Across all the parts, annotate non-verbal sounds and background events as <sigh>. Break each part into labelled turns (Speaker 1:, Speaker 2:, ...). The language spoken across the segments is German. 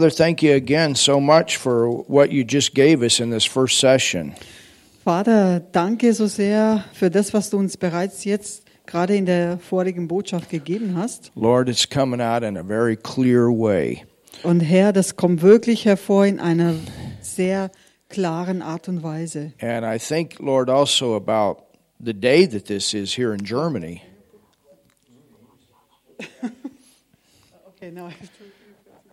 Speaker 1: Father, thank you again so much for what you just gave us in this first session.
Speaker 2: Vater, danke so sehr für das, was du uns bereits jetzt gerade in der vorigen Botschaft gegeben hast.
Speaker 1: Lord, it's coming out in a very clear way.
Speaker 2: Und Herr, das kommt wirklich hervor in einer sehr klaren Art und Weise.
Speaker 1: And I think, Lord, also about the day that this is here in Germany. <laughs>
Speaker 2: Okay, now I have to-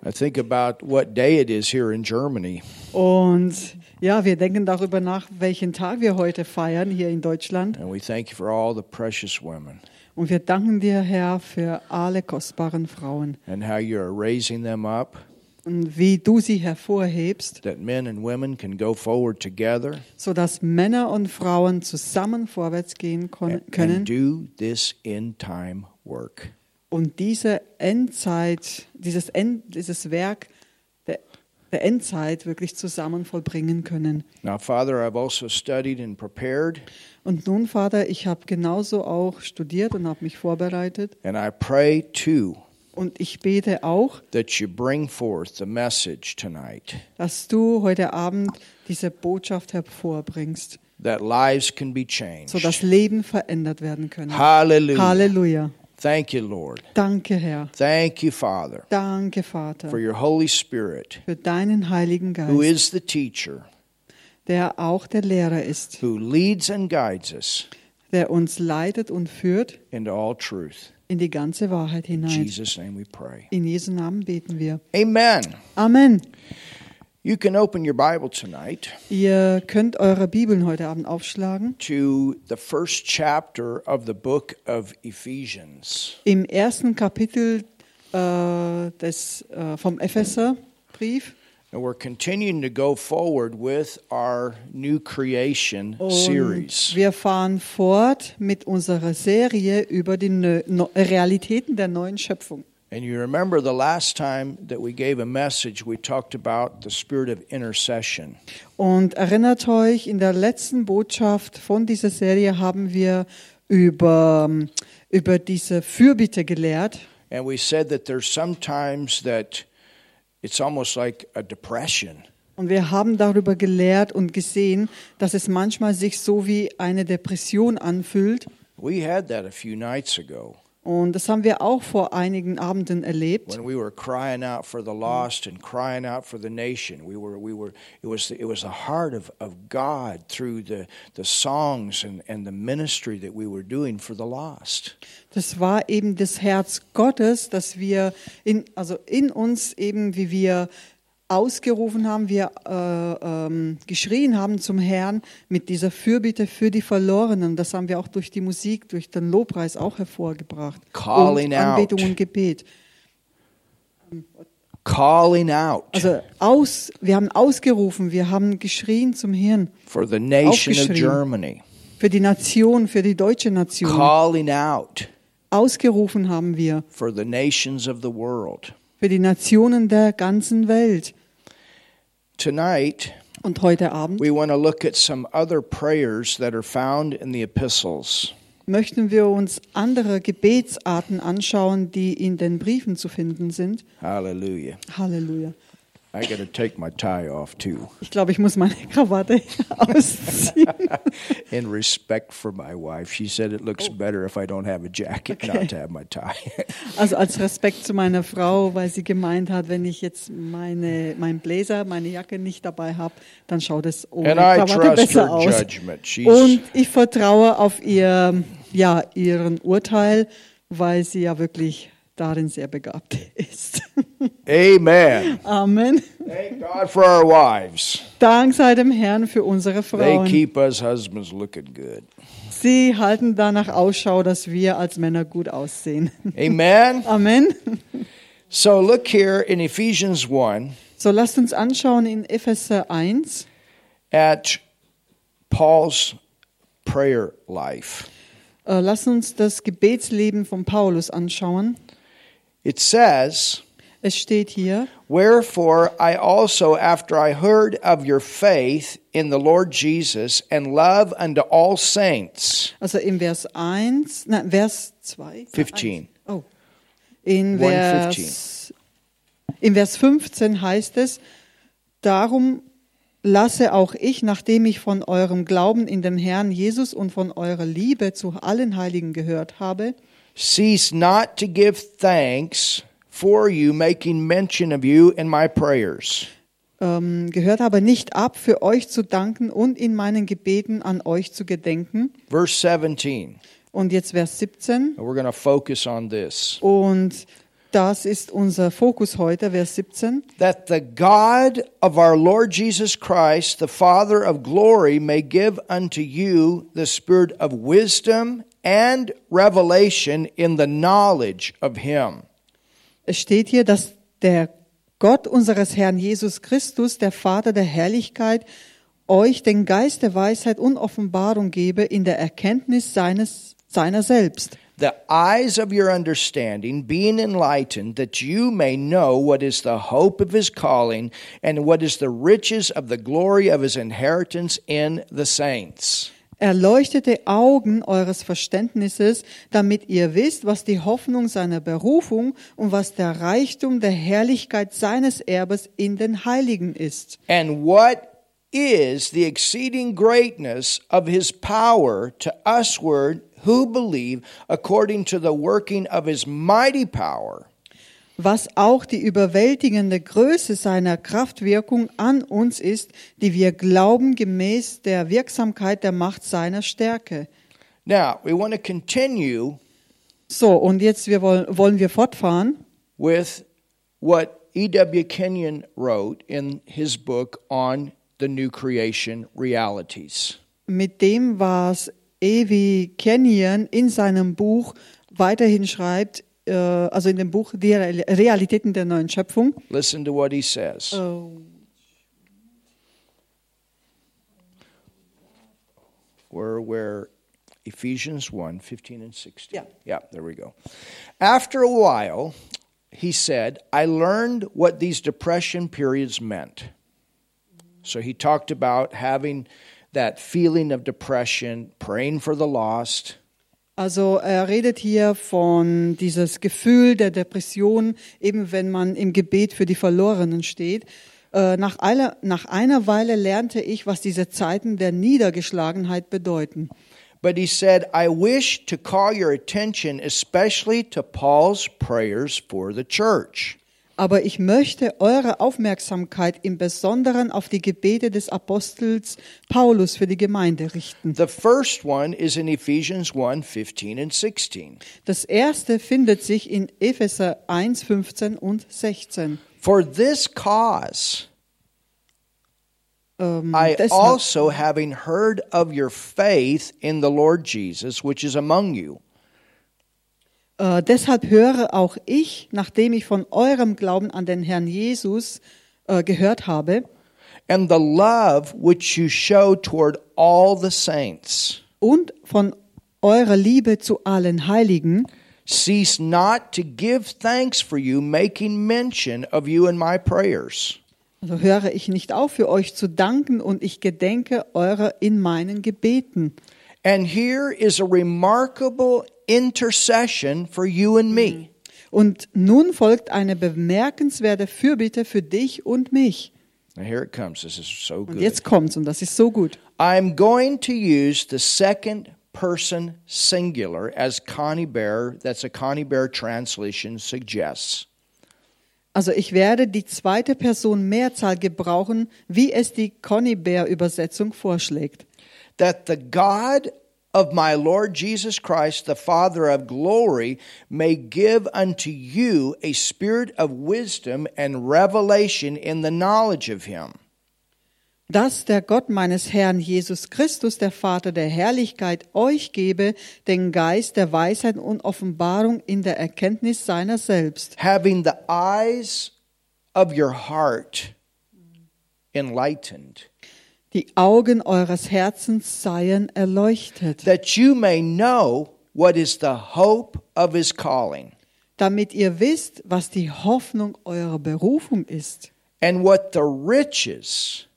Speaker 1: I think about what day it is here in Germany.
Speaker 2: Und ja, wir denken darüber nach, welchen Tag wir heute feiern hier in Deutschland.
Speaker 1: And we thank you for all the precious women
Speaker 2: Und wir danken dir, Herr, für alle kostbaren Frauen
Speaker 1: and how you are raising them up,
Speaker 2: und wie du sie hervorhebst,
Speaker 1: that men and women can go forward together
Speaker 2: sodass Männer und Frauen zusammen vorwärts gehen kon-
Speaker 1: and,
Speaker 2: können
Speaker 1: and do this in time work.
Speaker 2: Und diese Endzeit, dieses, End, dieses Werk der, der Endzeit wirklich zusammen vollbringen können.
Speaker 1: Now, Father, I've also studied and prepared,
Speaker 2: Und nun, Vater, ich habe genauso auch studiert und habe mich vorbereitet.
Speaker 1: and I pray too
Speaker 2: Und ich bete auch,
Speaker 1: that you bring forth the message tonight,
Speaker 2: dass du heute Abend diese Botschaft hervorbringst,
Speaker 1: that lives can be changed.
Speaker 2: sodass Leben verändert werden können.
Speaker 1: Hallelujah.
Speaker 2: Halleluja.
Speaker 1: Thank you, Lord.
Speaker 2: Danke, Herr.
Speaker 1: Thank you, Father,
Speaker 2: Danke,
Speaker 1: for
Speaker 2: Vater,
Speaker 1: your Holy Spirit,
Speaker 2: für deinen Heiligen
Speaker 1: who
Speaker 2: Geist,
Speaker 1: is the teacher,
Speaker 2: der auch der Lehrer ist,
Speaker 1: who leads and guides us
Speaker 2: der uns leitet und führt
Speaker 1: into all truth.
Speaker 2: in die ganze Wahrheit
Speaker 1: In
Speaker 2: hinein.
Speaker 1: Jesus' name we pray.
Speaker 2: In Jesu Namen beten wir.
Speaker 1: Amen.
Speaker 2: Amen.
Speaker 1: You can open your Bible tonight
Speaker 2: Ihr könnt eure Bibeln heute Abend aufschlagen.
Speaker 1: to the first chapter of the book of Ephesians.
Speaker 2: Im ersten Kapitel äh, des, äh, vom Epheserbrief.
Speaker 1: And we're continuing to go forward with our new creation series.
Speaker 2: Und wir fahren fort mit unserer Serie über die Realitäten der neuen Schöpfung.
Speaker 1: And you remember the last time that we gave a message, we talked about the spirit of intercession.
Speaker 2: Und erinnert euch, in der letzten Botschaft von dieser Serie haben wir über, über diese Fürbitte gelehrt.
Speaker 1: And we said that there's sometimes that it's almost like a depression.
Speaker 2: Und wir haben darüber gelehrt und gesehen, dass es manchmal sich so wie eine Depression anfühlt.
Speaker 1: We had that a few nights ago
Speaker 2: Und das haben wir auch vor einigen Abenden erlebt.
Speaker 1: when we were crying out for the lost and crying out for the nation. We were, we were, it was, it was the heart of, of God through the, the songs and, and the ministry that we were doing for the lost.
Speaker 2: Das war eben das Herz Gottes, dass wir in, also in uns eben, wie wir ausgerufen haben, wir äh, ähm, geschrien haben zum Herrn mit dieser Fürbitte für die Verlorenen. Das haben wir auch durch die Musik, durch den Lobpreis auch hervorgebracht.
Speaker 1: Calling
Speaker 2: und Anbetung
Speaker 1: out.
Speaker 2: und Gebet.
Speaker 1: Calling out
Speaker 2: Also aus, wir haben ausgerufen, wir haben geschrien zum Herrn
Speaker 1: for the nation of. Germany.
Speaker 2: für die Nation, für die deutsche Nation.
Speaker 1: Calling out
Speaker 2: Ausgerufen haben wir
Speaker 1: for the nations of the world.
Speaker 2: für die Nationen der ganzen Welt.
Speaker 1: Tonight,
Speaker 2: Und heute Abend
Speaker 1: we want to look at some other prayers that are found in the epistles.
Speaker 2: möchten wir uns andere Gebetsarten anschauen, die in den Briefen zu finden sind.
Speaker 1: Hallelujah.
Speaker 2: Halleluja.
Speaker 1: I got to take my tie off too,
Speaker 2: Ich glaube, ich muss meine Krawatte <laughs> ausziehen.
Speaker 1: in respect for my wife. She said it looks better if I don't have a jacket, not to have my tie. <laughs>
Speaker 2: Also als Respekt zu meiner Frau, weil sie gemeint hat, wenn ich jetzt meine, meinen Bläser, meine Jacke nicht dabei habe, dann schaut es ohne
Speaker 1: and I
Speaker 2: Krawatte
Speaker 1: trust
Speaker 2: besser aus. Und ich vertraue auf ihr, ja, ihren Urteil, weil sie ja wirklich darin sehr begabt ist.
Speaker 1: Amen.
Speaker 2: Amen.
Speaker 1: Thank God for our wives.
Speaker 2: Dank sei dem Herrn für unsere
Speaker 1: They
Speaker 2: Frauen.
Speaker 1: keep us husbands looking good.
Speaker 2: Sie halten danach Ausschau, dass wir als Männer gut aussehen.
Speaker 1: Amen.
Speaker 2: Amen.
Speaker 1: So look here in Ephesians 1
Speaker 2: So lasst uns anschauen in Epheser 1.
Speaker 1: at Paul's prayer life.
Speaker 2: Äh, lasst uns das Gebetsleben von Paulus anschauen.
Speaker 1: It says,
Speaker 2: Es steht hier,
Speaker 1: Wherefore I also, after I heard of your faith in the Lord Jesus and love unto all saints,
Speaker 2: also im Vers 1, nein, Vers 2.
Speaker 1: 15.
Speaker 2: Oh. In
Speaker 1: 1:15.
Speaker 2: Vers Im Vers 15 heißt es, darum lasse auch ich, nachdem ich von eurem Glauben in den Herrn Jesus und von eurer Liebe zu allen Heiligen gehört habe,
Speaker 1: cease not to give thanks for you, making mention of you in my prayers.
Speaker 2: ähm, gehört habe, nicht ab, für euch zu danken und in meinen Gebeten an euch zu gedenken.
Speaker 1: Verse 17.
Speaker 2: Und jetzt Vers 17.
Speaker 1: And we're going to focus on this.
Speaker 2: Und das ist unser Fokus heute, Vers 17.
Speaker 1: That the God of our Lord Jesus Christ, the Father of glory, may give unto you the spirit of wisdom and revelation in the knowledge of him.
Speaker 2: Es steht hier, dass der Gott unseres Herrn Jesus Christus, der Vater der Herrlichkeit, euch den Geist der Weisheit und Offenbarung gebe in der Erkenntnis seines, seiner selbst.
Speaker 1: The eyes of your understanding being enlightened, that you may know what is the hope of his calling, and what is the riches of the glory of his inheritance in the saints.
Speaker 2: Erleuchtete Augen eures Verständnisses, damit ihr wisst, was die Hoffnung seiner Berufung und was der Reichtum der Herrlichkeit seines Erbes in den Heiligen ist.
Speaker 1: And what is the exceeding greatness of his power to usward who believe, according to the working of his mighty power?
Speaker 2: Was auch die überwältigende Größe seiner Kraftwirkung an uns ist, die wir glauben gemäß der Wirksamkeit der Macht seiner Stärke.
Speaker 1: Now, we want to continue
Speaker 2: So, und jetzt wir wollen, wollen wir fortfahren
Speaker 1: with what E.W. Kenyon wrote in his book on the new creation realities.
Speaker 2: mit dem, was Evi Kenyon in seinem Buch weiterhin schreibt, äh, also in dem Buch Die Realitäten der neuen Schöpfung.
Speaker 1: Listen to what he says. Oh. Where, where Ephesians 1 15 and 16.
Speaker 2: Yeah.
Speaker 1: Yeah, there we go. After a while, he said, I learned what these depression periods meant. So he talked about having that feeling of depression, praying for the lost.
Speaker 2: Also er redet hier von dieses Gefühl der Depression, eben wenn man im Gebet für die Verlorenen steht. Äh, Nach einer, nach einer Weile lernte ich, was diese Zeiten der Niedergeschlagenheit bedeuten.
Speaker 1: But he said, I wish to call your attention especially to Paul's prayers for the church.
Speaker 2: Aber ich möchte eure Aufmerksamkeit im Besonderen auf die Gebete des Apostels Paulus für die Gemeinde richten.
Speaker 1: The first one is in Ephesians 1 15 and 16.
Speaker 2: Das erste findet sich in Epheser 1, 15 und 16.
Speaker 1: For this cause,
Speaker 2: Ähm,
Speaker 1: I also, having heard of your faith in the Lord Jesus, which is among you,
Speaker 2: Äh, deshalb höre auch ich, nachdem ich von eurem Glauben an den Herrn Jesus äh, gehört habe
Speaker 1: and the love which you show toward all the saints,
Speaker 2: und von eurer Liebe zu allen Heiligen,
Speaker 1: cease not to give thanks for you, making mention of you in my prayers.
Speaker 2: also höre ich nicht auf, für euch zu danken und ich gedenke eurer in meinen Gebeten.
Speaker 1: And here is a remarkable intercession for you and me.
Speaker 2: Und nun folgt eine bemerkenswerte Fürbitte für dich und mich.
Speaker 1: Now here it comes. This is so
Speaker 2: Und
Speaker 1: good.
Speaker 2: jetzt kommt's und das ist so gut.
Speaker 1: I'm going to use the second person singular as Connie Bear, that's a Connie Bear translation, suggests.
Speaker 2: Also ich werde die zweite Person Mehrzahl gebrauchen, wie es die Conny Bear Übersetzung vorschlägt.
Speaker 1: That the God of my Lord Jesus Christ, the Father of glory, may give unto you a spirit of wisdom and revelation in the knowledge of him.
Speaker 2: Dass der Gott meines Herrn Jesus Christus, der Vater der Herrlichkeit, euch gebe den Geist der Weisheit und Offenbarung in der Erkenntnis seiner selbst,
Speaker 1: Having the eyes of your heart enlightened.
Speaker 2: Die Augen eures Herzens seien erleuchtet,
Speaker 1: that you may know what is the hope of his calling,
Speaker 2: damit ihr wisst, was die Hoffnung eurer Berufung ist
Speaker 1: and what the riches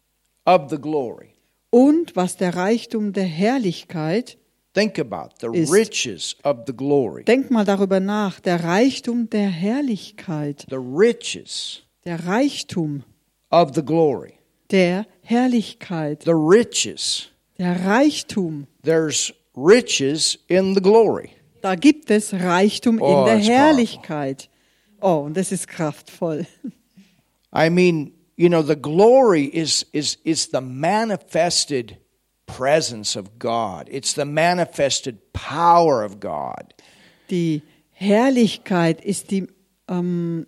Speaker 1: of the glory.
Speaker 2: und was der Reichtum der Herrlichkeit
Speaker 1: Think about the
Speaker 2: Ist-
Speaker 1: riches of the glory.
Speaker 2: Denk mal darüber nach, der Reichtum der Herrlichkeit.
Speaker 1: The riches
Speaker 2: der Reichtum
Speaker 1: of the glory,
Speaker 2: der Herrlichkeit,
Speaker 1: the riches.
Speaker 2: der Reichtum.
Speaker 1: There's riches in the glory.
Speaker 2: Da gibt es Reichtum
Speaker 1: Oh,
Speaker 2: in der Herrlichkeit. Oh, und das ist kraftvoll.
Speaker 1: I mean, you know, the glory is is is the manifested presence of God. It's the manifested power of God.
Speaker 2: Die Herrlichkeit ist die, ähm,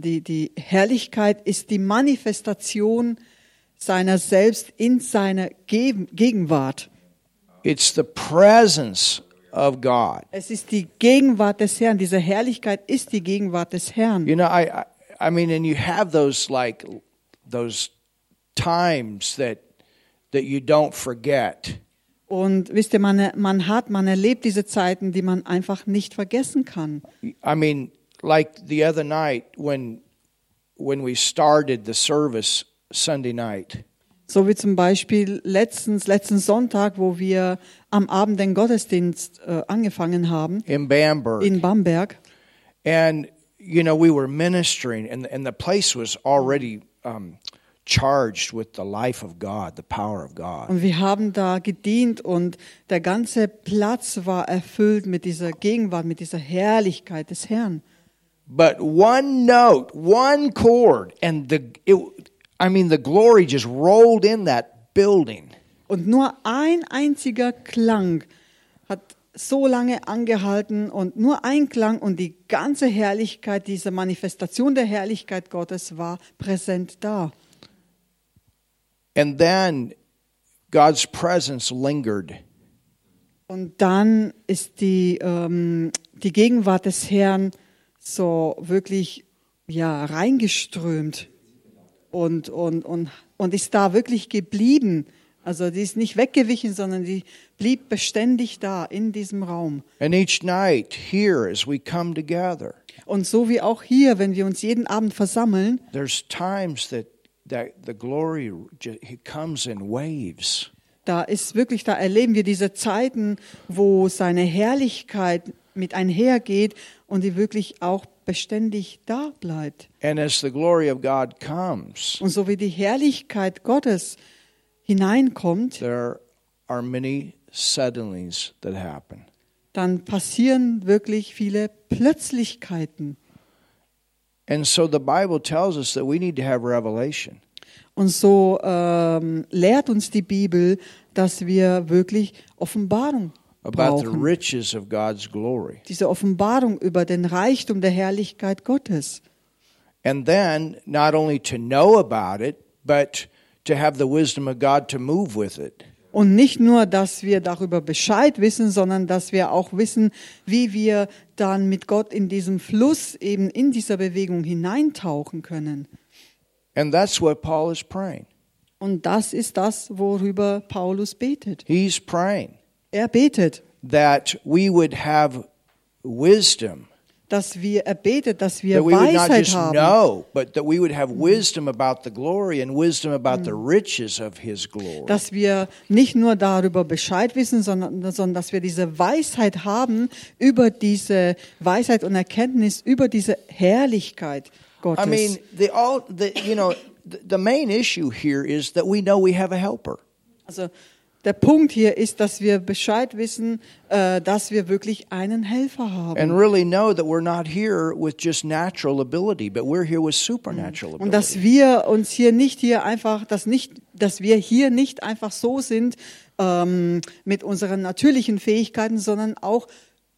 Speaker 2: die, die Herrlichkeit ist die Manifestation seiner selbst in seiner Ge- Gegenwart.
Speaker 1: It's the presence of God.
Speaker 2: Es ist die Gegenwart des Herrn. Diese Herrlichkeit ist die Gegenwart des Herrn.
Speaker 1: You know, I I, I mean, and you have those like those times that that you don't forget.
Speaker 2: Und wisst ihr, man, man hat, man erlebt diese Zeiten, die man einfach nicht vergessen kann.
Speaker 1: I mean, like the other night when when we started the service Sunday night.
Speaker 2: So wie zum Beispiel letztens, letzten Sonntag, wo wir am Abend den Gottesdienst äh, angefangen haben
Speaker 1: in Bamberg.
Speaker 2: in Bamberg.
Speaker 1: and, you know, we were ministering, and, and the place was already um, charged with the life of God, the power of God.
Speaker 2: Und wir haben da gedient und der ganze Platz war erfüllt mit dieser Gegenwart, mit dieser Herrlichkeit des Herrn.
Speaker 1: But one note, one chord, and the, it, I mean, the glory just rolled in that building.
Speaker 2: Und nur ein einziger Klang hat so lange angehalten und nur ein Klang und die ganze Herrlichkeit, diese Manifestation der Herrlichkeit Gottes war präsent da.
Speaker 1: And then God's presence lingered.
Speaker 2: Und dann ist die, ähm, die Gegenwart des Herrn so wirklich ja, reingeströmt und, und, und, und ist da wirklich geblieben. Also die ist nicht weggewichen, sondern die blieb beständig da in diesem Raum.
Speaker 1: And each night, here, as we come together,
Speaker 2: Und so wie auch hier, wenn wir uns jeden Abend versammeln,
Speaker 1: there's times that, that the glory ju- it comes in waves.
Speaker 2: da ist wirklich, da erleben wir diese Zeiten, wo seine Herrlichkeit mit einhergeht und die wirklich auch beständig da bleibt.
Speaker 1: And as the glory of God comes,
Speaker 2: Und so wie die Herrlichkeit Gottes hineinkommt,
Speaker 1: there are many suddenlies that happen.
Speaker 2: dann passieren wirklich viele Plötzlichkeiten.
Speaker 1: And so the Bible tells us that we need to have revelation.
Speaker 2: Und so ähm, lehrt uns die Bibel, dass wir wirklich Offenbarung brauchen.
Speaker 1: riches of God's glory.
Speaker 2: Diese Offenbarung über den Reichtum der Herrlichkeit Gottes.
Speaker 1: And then not only to know about it, but to have the wisdom of God to move with it.
Speaker 2: Und nicht nur, dass wir darüber Bescheid wissen, sondern dass wir auch wissen, wie wir dann mit Gott in diesem Fluss, eben in dieser Bewegung hineintauchen können.
Speaker 1: And that's what Paul is praying.
Speaker 2: Und das ist das, worüber Paulus betet.
Speaker 1: He's praying
Speaker 2: Er betet,
Speaker 1: that we would have wisdom,
Speaker 2: dass wir, er betet, dass wir
Speaker 1: that we would not
Speaker 2: Weisheit
Speaker 1: just
Speaker 2: haben.
Speaker 1: know, but that we would have wisdom about the glory and wisdom about the riches of his glory.
Speaker 2: Dass wir nicht nur darüber Bescheid wissen, sondern, sondern dass wir diese Weisheit haben über diese Weisheit und Erkenntnis, über diese Herrlichkeit Gottes.
Speaker 1: I mean, the all the you know the, the main issue here is that we know we have a helper.
Speaker 2: Also der Punkt hier ist, dass wir Bescheid wissen, äh, dass wir wirklich einen Helfer haben.
Speaker 1: and really know that we're not here with just natural ability, but we're here with supernatural
Speaker 2: Und dass
Speaker 1: ability.
Speaker 2: wir uns hier nicht hier einfach, dass nicht, dass wir hier nicht einfach so sind ähm, mit unseren natürlichen Fähigkeiten, sondern auch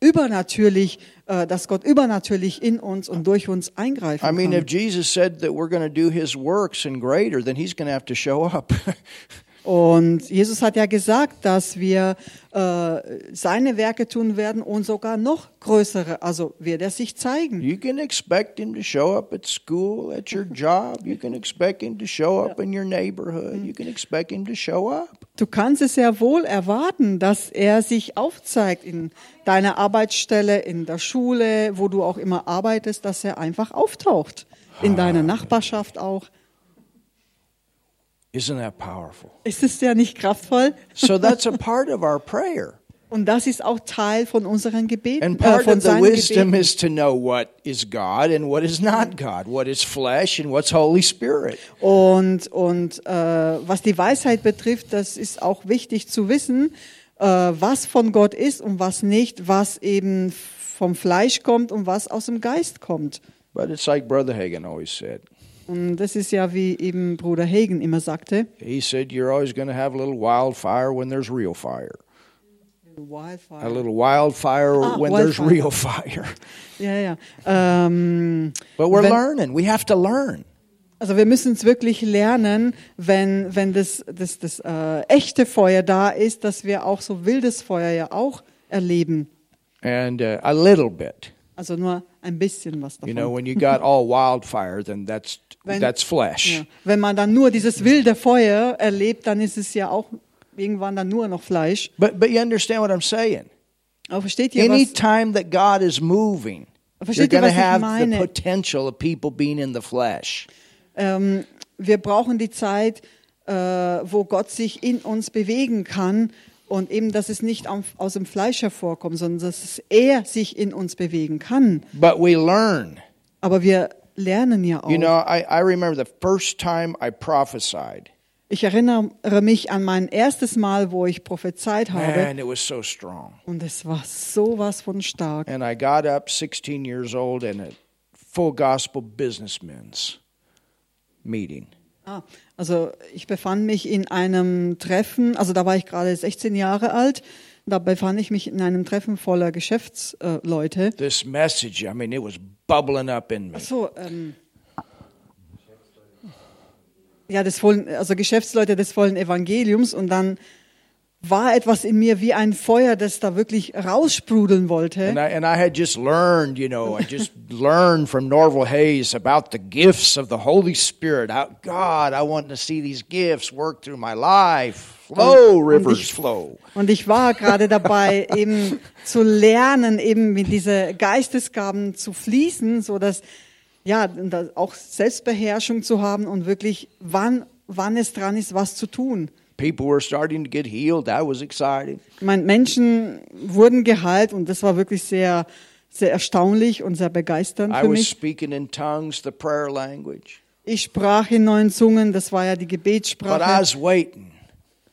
Speaker 2: übernatürlich, äh, dass Gott übernatürlich in uns und durch uns eingreifen
Speaker 1: I mean, if
Speaker 2: kann.
Speaker 1: Jesus said that we're going to do His works and greater, then He's going to have to show up. <laughs>
Speaker 2: Und Jesus hat ja gesagt, dass wir äh, seine Werke tun werden und sogar noch größere, also wird er sich zeigen.
Speaker 1: you can expect Him to show up at school, at your job. You can expect Him to show up in your neighborhood. You can expect Him to show up.
Speaker 2: Du kannst es ja wohl erwarten, dass er sich aufzeigt in deiner Arbeitsstelle, in der Schule, wo du auch immer arbeitest, dass er einfach auftaucht. In deiner Nachbarschaft auch.
Speaker 1: Isn't that powerful?
Speaker 2: Ist es ja nicht kraftvoll?
Speaker 1: So that's a part of our prayer. <laughs>
Speaker 2: Und das ist auch Teil von unseren Gebeten,
Speaker 1: And
Speaker 2: äh,
Speaker 1: part
Speaker 2: von
Speaker 1: of the wisdom
Speaker 2: Gebeten.
Speaker 1: is to know what is God and what is not God, what is flesh and what's Holy Spirit.
Speaker 2: Und, und äh, was die Weisheit betrifft, das ist auch wichtig zu wissen, äh, was von Gott ist und was nicht, was eben vom Fleisch kommt und was aus dem Geist kommt.
Speaker 1: But it's like Brother Hagen always said.
Speaker 2: Und das ist ja, wie eben Bruder Hagen immer sagte.
Speaker 1: He said, You're always going to have a little wildfire when there's real fire. A little wildfire
Speaker 2: Ah,
Speaker 1: when there's
Speaker 2: wildfire.
Speaker 1: real fire. <laughs>
Speaker 2: Ja, ja. Ähm,
Speaker 1: But we're
Speaker 2: Wenn-
Speaker 1: learning. We have to learn.
Speaker 2: also wir müssen es wirklich lernen, wenn, wenn das, das, das äh, echte Feuer da ist, dass wir auch so wildes Feuer ja auch erleben.
Speaker 1: And uh, a little bit.
Speaker 2: Also nur ein bisschen was davon.
Speaker 1: You know, when you got all <laughs> wildfire, then that's
Speaker 2: Wenn-
Speaker 1: that's flesh.
Speaker 2: Ja. Wenn man dann nur dieses wilde Feuer erlebt, dann ist es ja auch irgendwann dann nur noch Fleisch.
Speaker 1: But but you understand what I'm saying?
Speaker 2: Aber versteht ihr,
Speaker 1: Any
Speaker 2: was,
Speaker 1: time that God is moving, you're
Speaker 2: Versteht ihr,
Speaker 1: going to have the potential of people being in the flesh.
Speaker 2: ähm, wir brauchen die Zeit, äh, wo Gott sich in uns bewegen kann und eben, dass es nicht aus dem Fleisch hervorkommt, sondern dass es er sich in uns bewegen kann.
Speaker 1: But we learn.
Speaker 2: Aber wir lernen ja auch.
Speaker 1: You know, I, I remember the first time I prophesied.
Speaker 2: ich erinnere mich an mein erstes Mal, wo ich prophezeit habe
Speaker 1: Man, it was so strong.
Speaker 2: und es war sowas von stark.
Speaker 1: And I got up 16 years old in a full gospel businessmen's meeting.
Speaker 2: Ah, also ich befand mich in einem Treffen, also da war ich gerade 16 Jahre alt, da befand ich mich in einem Treffen voller Geschäftsleute.
Speaker 1: This message, I mean, it was bubbling up in me.
Speaker 2: So, ähm, ja, des vollen, also Geschäftsleute des vollen Evangeliums und dann war etwas in mir wie ein Feuer, das da wirklich raussprudeln
Speaker 1: And
Speaker 2: wollte.
Speaker 1: I, and I had just learned, you know, I just <laughs> learned from Norval Hayes about the gifts of the Holy Spirit. How, God, I want to see these gifts work through my life. Flow,
Speaker 2: Und
Speaker 1: rivers
Speaker 2: ich-
Speaker 1: flow.
Speaker 2: Und ich war gerade dabei, <laughs> eben zu lernen, eben mit diese Geistesgaben zu fließen, so dass ja und auch Selbstbeherrschung zu haben und wirklich wann wann es dran ist, was zu tun.
Speaker 1: People were starting to get healed. That was exciting.
Speaker 2: Meine, Menschen wurden geheilt und das war wirklich sehr sehr erstaunlich und sehr begeisternd
Speaker 1: I
Speaker 2: für
Speaker 1: was
Speaker 2: mich.
Speaker 1: speaking in tongues, the prayer language.
Speaker 2: Ich sprach in neuen Zungen, das war ja die
Speaker 1: But I
Speaker 2: Gebetssprache.
Speaker 1: was waiting.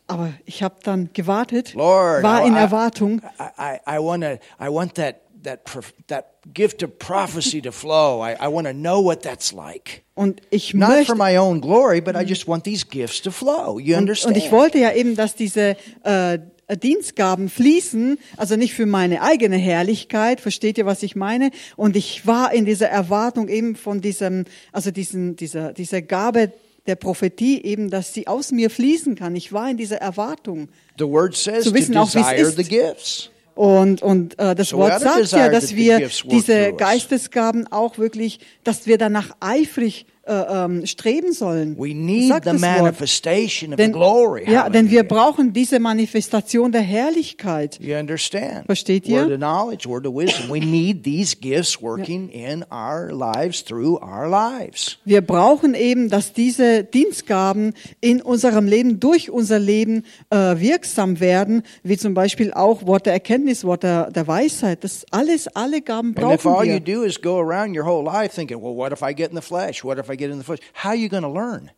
Speaker 2: Aber ich habe dann gewartet,
Speaker 1: Lord,
Speaker 2: war in Erwartung.
Speaker 1: I, I, I want to. I want that that that gift of prophecy to flow. I, I want to know what that's like.
Speaker 2: Und ich
Speaker 1: Not
Speaker 2: möchte
Speaker 1: for my own glory, but I just want these gifts to flow. You
Speaker 2: Und,
Speaker 1: understand?
Speaker 2: und ich wollte ja eben, dass diese äh, Dienstgaben fließen, also nicht für meine eigene Herrlichkeit, versteht ihr, was ich meine? Und ich war in dieser Erwartung eben von diesem, also diesen, dieser, dieser Gabe der Prophetie eben, dass sie aus mir fließen kann. Ich war in dieser Erwartung.
Speaker 1: the word says
Speaker 2: zu
Speaker 1: to
Speaker 2: wissen auch, es
Speaker 1: desire
Speaker 2: ist.
Speaker 1: the gifts.
Speaker 2: Und, und äh, das
Speaker 1: So
Speaker 2: Wort sagt ja, dass wir diese. Geistesgaben auch wirklich, dass wir danach eifrig äh, ähm, streben sollen.
Speaker 1: We need
Speaker 2: Sagt
Speaker 1: the manifestation of
Speaker 2: Denn,
Speaker 1: the glory.
Speaker 2: ja, denn wir brauchen diese Manifestation der Herrlichkeit.
Speaker 1: You understand?
Speaker 2: Versteht ihr?
Speaker 1: Word of knowledge, word of wisdom. We need these gifts working in our lives through our lives.
Speaker 2: Wir brauchen eben, dass diese Dienstgaben in unserem Leben, durch unser Leben äh, wirksam werden, wie zum Beispiel auch Wort der Erkenntnis, Wort der, der Weisheit. Das alles, alle Gaben
Speaker 1: And if all
Speaker 2: brauchen
Speaker 1: you
Speaker 2: wir.
Speaker 1: do is go around your whole life thinking, well, what if I get in the flesh? What if I get in the flesh? How are you going to learn?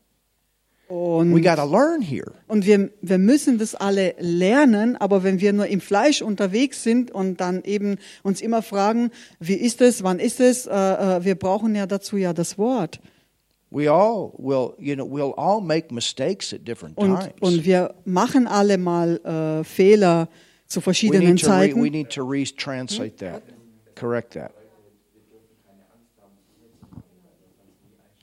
Speaker 1: We
Speaker 2: Und,
Speaker 1: got to learn here.
Speaker 2: und wir, wir müssen das alle lernen, aber wenn wir nur im Fleisch unterwegs sind und dann eben uns immer fragen, wie ist es, wann ist es, äh, äh, wir brauchen ja dazu ja das Wort.
Speaker 1: We all will, you know, we'll all make mistakes at different
Speaker 2: Und,
Speaker 1: times.
Speaker 2: und wir machen alle mal äh, Fehler zu
Speaker 1: we
Speaker 2: verschiedenen
Speaker 1: need to re,
Speaker 2: Zeiten.
Speaker 1: we need to retranslate that, correct that.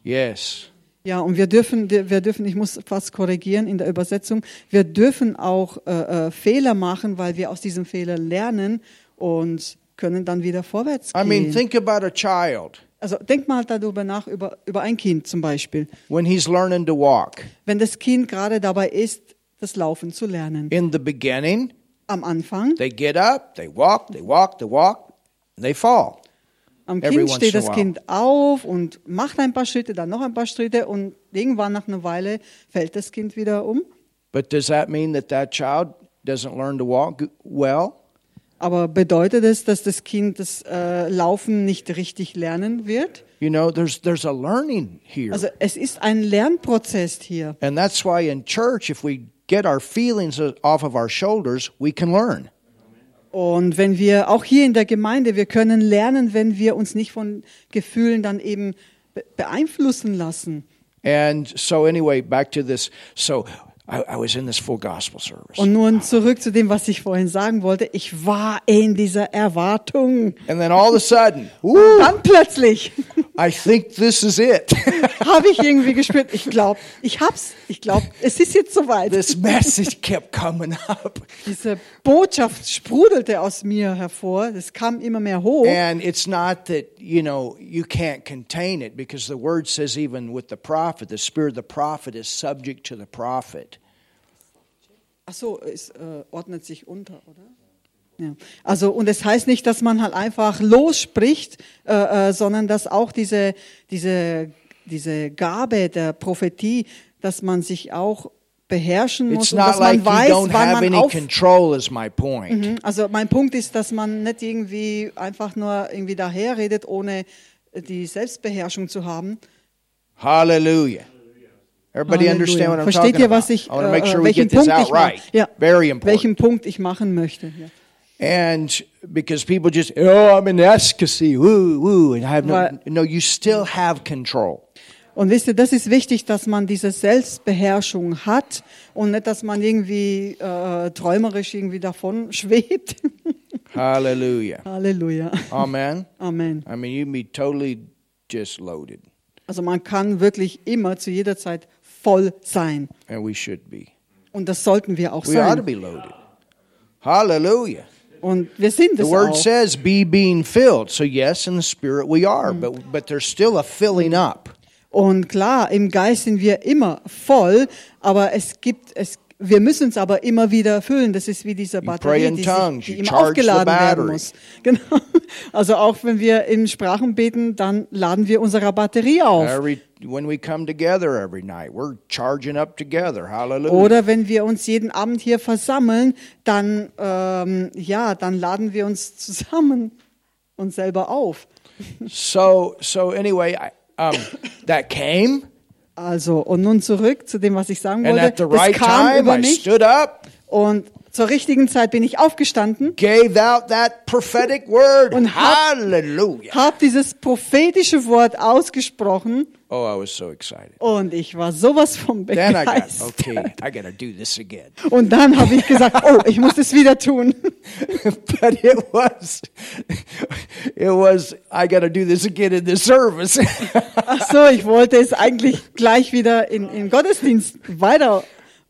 Speaker 1: Yes.
Speaker 2: Ja, und wir dürfen, wir dürfen, ich muss fast korrigieren in der Übersetzung, wir dürfen auch äh, äh, Fehler machen, weil wir aus diesen Fehlern lernen und können dann wieder vorwärts
Speaker 1: I mean,
Speaker 2: gehen.
Speaker 1: think about a child
Speaker 2: Also denk mal darüber nach, über, über ein Kind zum Beispiel.
Speaker 1: when he's learning to walk.
Speaker 2: Wenn das Kind gerade dabei ist, das Laufen zu lernen.
Speaker 1: In the beginning,
Speaker 2: Am Anfang,
Speaker 1: they get up, they walk, they walk, they walk, and they fall.
Speaker 2: Am Kind steht das. Kind auf und macht ein paar Schritte, dann noch ein paar Schritte und irgendwann nach einer Weile fällt das Kind wieder um.
Speaker 1: But does that mean that that child doesn't learn to walk well?
Speaker 2: Aber bedeutet es, dass das Kind das äh, Laufen nicht richtig lernen wird?
Speaker 1: You know, there's there's a learning here.
Speaker 2: Also es ist ein Lernprozess hier.
Speaker 1: And that's why in church if we get our feelings off of our shoulders, we can learn.
Speaker 2: Und wenn wir auch hier in der Gemeinde, wir können lernen, wenn wir uns nicht von Gefühlen dann eben be- beeinflussen lassen.
Speaker 1: And so anyway, back to this. So I, I was in this full gospel service.
Speaker 2: Und nun zurück zu dem, was ich vorhin sagen wollte. Ich war in dieser Erwartung.
Speaker 1: And then all of a sudden, woo,
Speaker 2: Dann plötzlich <laughs>
Speaker 1: I think this is it. <laughs>
Speaker 2: habe ich irgendwie gespürt, ich glaube, ich hab's. Ich glaube, es ist jetzt soweit.
Speaker 1: this message kept coming up.
Speaker 2: Diese Botschaft sprudelte aus mir hervor. Es kam immer mehr hoch.
Speaker 1: And it's not that, you know, you can't contain it because the word says even with the prophet, the spirit of the prophet is subject to the prophet.
Speaker 2: Ach so, es äh, ordnet sich unter, oder? Ja. Also und es heißt nicht, dass man halt einfach losspricht, äh, äh, sondern dass auch diese diese diese Gabe der Prophetie, dass man sich auch beherrschen muss
Speaker 1: It's
Speaker 2: und
Speaker 1: not
Speaker 2: dass
Speaker 1: like
Speaker 2: man weiß, wann man auf.
Speaker 1: control is my point.
Speaker 2: Mhm. Also mein Punkt ist, dass man nicht irgendwie einfach nur irgendwie daherredet, ohne die Selbstbeherrschung zu haben.
Speaker 1: Hallelujah. Everybody
Speaker 2: Halleluja.
Speaker 1: understand what I'm
Speaker 2: Versteht
Speaker 1: talking
Speaker 2: ihr,
Speaker 1: about?
Speaker 2: was ich,
Speaker 1: I want to make
Speaker 2: äh,
Speaker 1: sure we
Speaker 2: welchen
Speaker 1: get this
Speaker 2: Punkt
Speaker 1: out right.
Speaker 2: Ja,
Speaker 1: Very important.
Speaker 2: welchen Punkt ich machen möchte. Ja.
Speaker 1: And because people just, oh, I'm in ecstasy, woo, woo, and I have no, no, you still have control.
Speaker 2: Und wisst ihr, das ist wichtig, dass man diese Selbstbeherrschung hat und nicht, dass man irgendwie äh, träumerisch irgendwie davon <laughs> schwebt.
Speaker 1: Hallelujah.
Speaker 2: Halleluja.
Speaker 1: Amen.
Speaker 2: Amen.
Speaker 1: I mean, you can be totally just loaded,
Speaker 2: Also man kann wirklich immer zu jeder Zeit voll sein.
Speaker 1: and we should be.
Speaker 2: Und das sollten wir auch
Speaker 1: We ought to
Speaker 2: sein.
Speaker 1: be loaded. Hallelujah.
Speaker 2: Und wir sind
Speaker 1: The
Speaker 2: es
Speaker 1: word
Speaker 2: auch.
Speaker 1: says, be being filled. So, yes, in the spirit we are, but, but there's still a filling up.
Speaker 2: Und klar, im Geist sind wir immer voll, aber es gibt es wir müssen es aber immer wieder füllen. Das ist wie diese Batterie, die,
Speaker 1: tongues,
Speaker 2: sich, die immer aufgeladen werden
Speaker 1: battery.
Speaker 2: muss. <laughs> Genau. Also auch wenn wir in Sprachen beten, dann laden wir unsere Batterie auf.
Speaker 1: Every, when we come together every night, we're charging up together. Hallelujah.
Speaker 2: Oder wenn wir uns jeden Abend hier versammeln, dann ähm, ja, dann laden wir uns zusammen uns selber auf.
Speaker 1: So, so anyway, I, um, that came,
Speaker 2: Also und nun zurück zu dem, was ich sagen
Speaker 1: and
Speaker 2: wollte.
Speaker 1: at the right
Speaker 2: kam
Speaker 1: time, I stood up,
Speaker 2: und zur richtigen Zeit bin ich aufgestanden,
Speaker 1: gave out that prophetic word.
Speaker 2: Und hab-
Speaker 1: Hallelujah.
Speaker 2: habe dieses prophetische Wort ausgesprochen
Speaker 1: Oh, I was so excited.
Speaker 2: und ich war sowas von
Speaker 1: Then I got,
Speaker 2: begeistert.
Speaker 1: okay, I got to do this again.
Speaker 2: Und dann habe ich gesagt, oh, ich muss es wieder tun. <laughs>
Speaker 1: but it was, it was, I got to do this again in this service.
Speaker 2: Ach so, ich wollte es eigentlich gleich wieder in, in Gottesdienst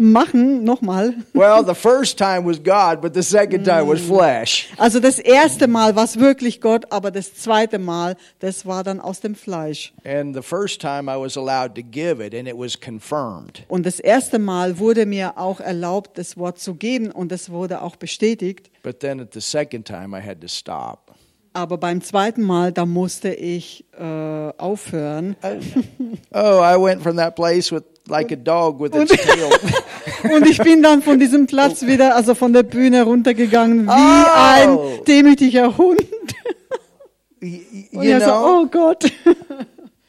Speaker 2: weitermachen, nochmal.
Speaker 1: well, the first time was God, but the second time was flesh.
Speaker 2: Also das erste Mal war es wirklich Gott, aber das zweite Mal, das war dann aus dem Fleisch.
Speaker 1: And the first time I was allowed to give it, and it was confirmed.
Speaker 2: Und das erste Mal wurde mir auch erlaubt, das Wort zu geben und es wurde auch bestätigt.
Speaker 1: But then at the second time, I had to stop.
Speaker 2: Aber beim zweiten Mal, da musste ich äh, aufhören. <laughs>
Speaker 1: Oh, I went from that place with like a dog with its tail. <laughs>
Speaker 2: Und ich bin dann von diesem Platz wieder, also von der Bühne runtergegangen, wie
Speaker 1: Oh.
Speaker 2: ein demütiger Hund. Und
Speaker 1: you
Speaker 2: er so, oh Gott.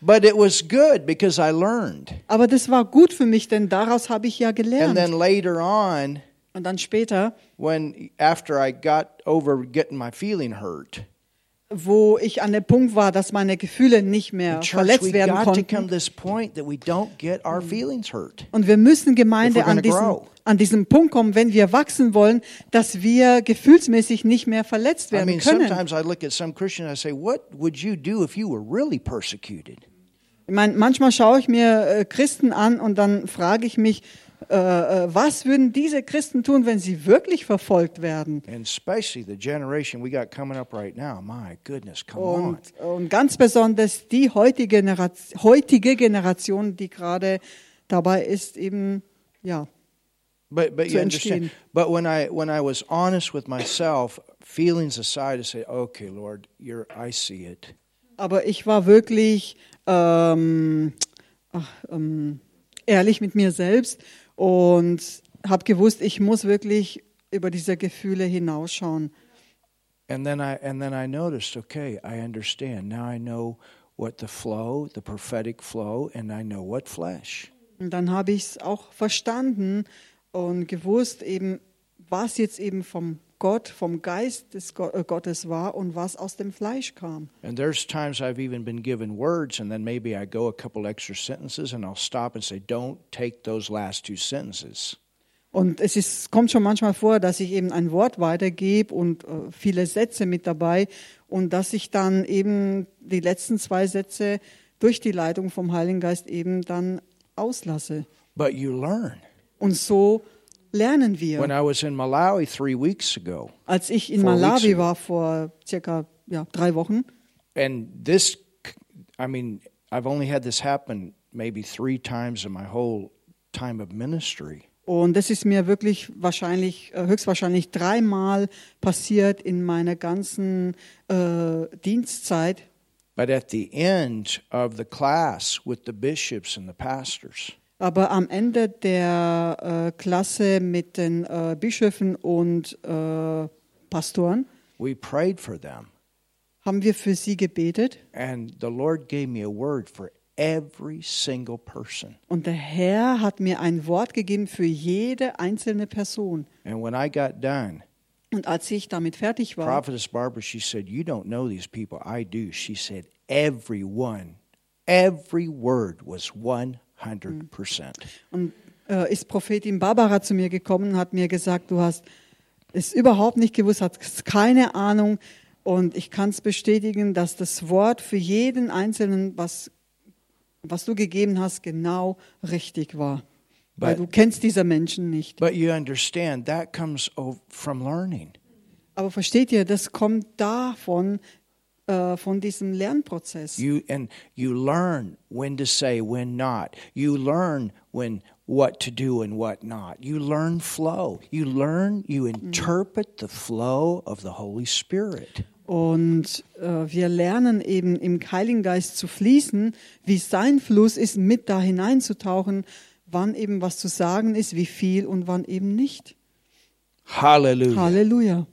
Speaker 1: but it was good because I learned.
Speaker 2: Aber das war gut für mich, denn daraus habe ich ja
Speaker 1: And
Speaker 2: gelernt.
Speaker 1: then later on,
Speaker 2: Und dann später,
Speaker 1: when after I got over getting my feeling hurt,
Speaker 2: wo ich an dem Punkt war, dass meine Gefühle nicht mehr
Speaker 1: church,
Speaker 2: verletzt
Speaker 1: we
Speaker 2: werden konnten. Und wir müssen Gemeinde an diesem, an diesem Punkt kommen, wenn wir wachsen wollen, dass wir gefühlsmäßig nicht mehr verletzt
Speaker 1: I
Speaker 2: werden
Speaker 1: mean,
Speaker 2: können. Ich meine, manchmal schaue ich mir äh, Christen an und dann frage ich mich, äh, äh, was würden diese Christen tun, wenn sie wirklich verfolgt werden?
Speaker 1: And especially the generation we got coming up right now. My goodness, come on.
Speaker 2: Und, und ganz besonders die heutige Generation, heutige Generation, die gerade dabei ist, eben, ja,
Speaker 1: But but
Speaker 2: zu
Speaker 1: you understand.
Speaker 2: entstehen.
Speaker 1: But when I when I was honest with myself, feelings aside, to say, "Okay, Lord, you're I see it."
Speaker 2: aber ich war wirklich ähm, ach, ähm, ehrlich mit mir selbst und habe gewusst, ich muss wirklich über diese Gefühle hinausschauen.
Speaker 1: And then I and then I noticed, okay, I understand. Now I know what the flow, the prophetic flow, and I know what flesh.
Speaker 2: Und dann habe ich es auch verstanden und gewusst, eben, was jetzt eben vom Gott, vom Geist des Go äh, Gottes war und was aus dem Fleisch kam.
Speaker 1: And there's times I've even been given words, and then maybe I go a couple extra sentences, and I'll stop and say, "Don't take those last two sentences."
Speaker 2: Und es ist, kommt schon manchmal vor, dass ich eben ein Wort weitergebe und äh, viele Sätze mit dabei und dass ich dann eben die letzten zwei Sätze durch die Leitung vom Heiligen Geist eben dann auslasse.
Speaker 1: But you learn.
Speaker 2: Und so lernen
Speaker 1: When
Speaker 2: wir.
Speaker 1: I was in Malawi three weeks ago,
Speaker 2: Als ich in Malawi war vor circa ja, drei Wochen,
Speaker 1: and this, I mean, I've only had this happen maybe three times in my whole time of ministry.
Speaker 2: Und das ist mir wirklich wahrscheinlich, äh, höchstwahrscheinlich dreimal passiert in meiner ganzen äh, Dienstzeit.
Speaker 1: But at the end of the class with the bishops and the pastors,
Speaker 2: Aber am Ende der äh, Klasse mit den äh, Bischöfen und äh, Pastoren
Speaker 1: we prayed for them.
Speaker 2: haben wir für sie gebetet.
Speaker 1: And the Lord gave me a word for every single person.
Speaker 2: Und der Herr hat mir ein Wort gegeben für jede einzelne Person.
Speaker 1: And when I got done,
Speaker 2: Und als ich damit fertig war,
Speaker 1: Prophetess Barbara, she said, You don't know these people. I do. She said, Every one, every word was 100%.
Speaker 2: und, äh, ist Prophetin Barbara zu mir gekommen und hat mir gesagt, du hast es überhaupt nicht gewusst, hast keine Ahnung. Und ich kann es bestätigen, dass das Wort für jeden Einzelnen, was, was du gegeben hast, genau richtig war. Weil
Speaker 1: But-
Speaker 2: du kennst diese Menschen nicht.
Speaker 1: But you understand, that comes from learning.
Speaker 2: Aber versteht ihr, das kommt davon, äh, von diesem Lernprozess.
Speaker 1: You and you learn when to say, when not. You learn when what to do and what not. You learn flow. You learn, you interpret the flow of the Holy Spirit.
Speaker 2: Und äh, wir lernen eben im Heiligen Geist zu fließen, wie sein Fluss ist, mit da hineinzutauchen, wann eben was zu sagen ist, wie viel und wann eben nicht.
Speaker 1: Hallelujah.
Speaker 2: Halleluja.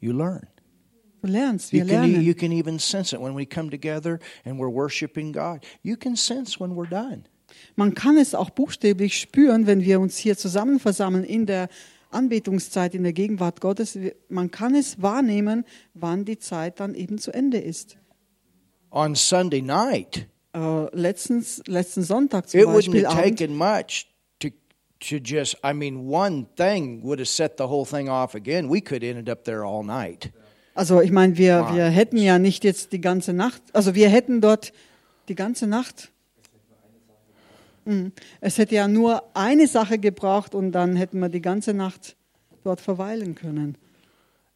Speaker 1: You learn.
Speaker 2: Lernst,
Speaker 1: You can,
Speaker 2: lernen.
Speaker 1: you can even sense it when we come together and we're worshiping God. You can sense when we're done.
Speaker 2: Man kann es auch buchstäblich spüren, wenn wir uns hier zusammen versammeln in der Anbetungszeit, in der Gegenwart Gottes. Man kann es wahrnehmen, wann die Zeit dann eben zu Ende ist.
Speaker 1: On Sunday night,
Speaker 2: Äh, letztens, letzten Sonntag zum
Speaker 1: it wouldn't
Speaker 2: Beispiel
Speaker 1: have taken much to to just I mean one thing would have set the whole thing off again. We could have ended up there all night.
Speaker 2: Also ich meine, wir, wir hätten ja nicht jetzt die ganze Nacht, also wir hätten dort die ganze Nacht. Mhm. Es hätte ja nur eine Sache gebraucht und dann hätten wir die ganze Nacht dort verweilen können.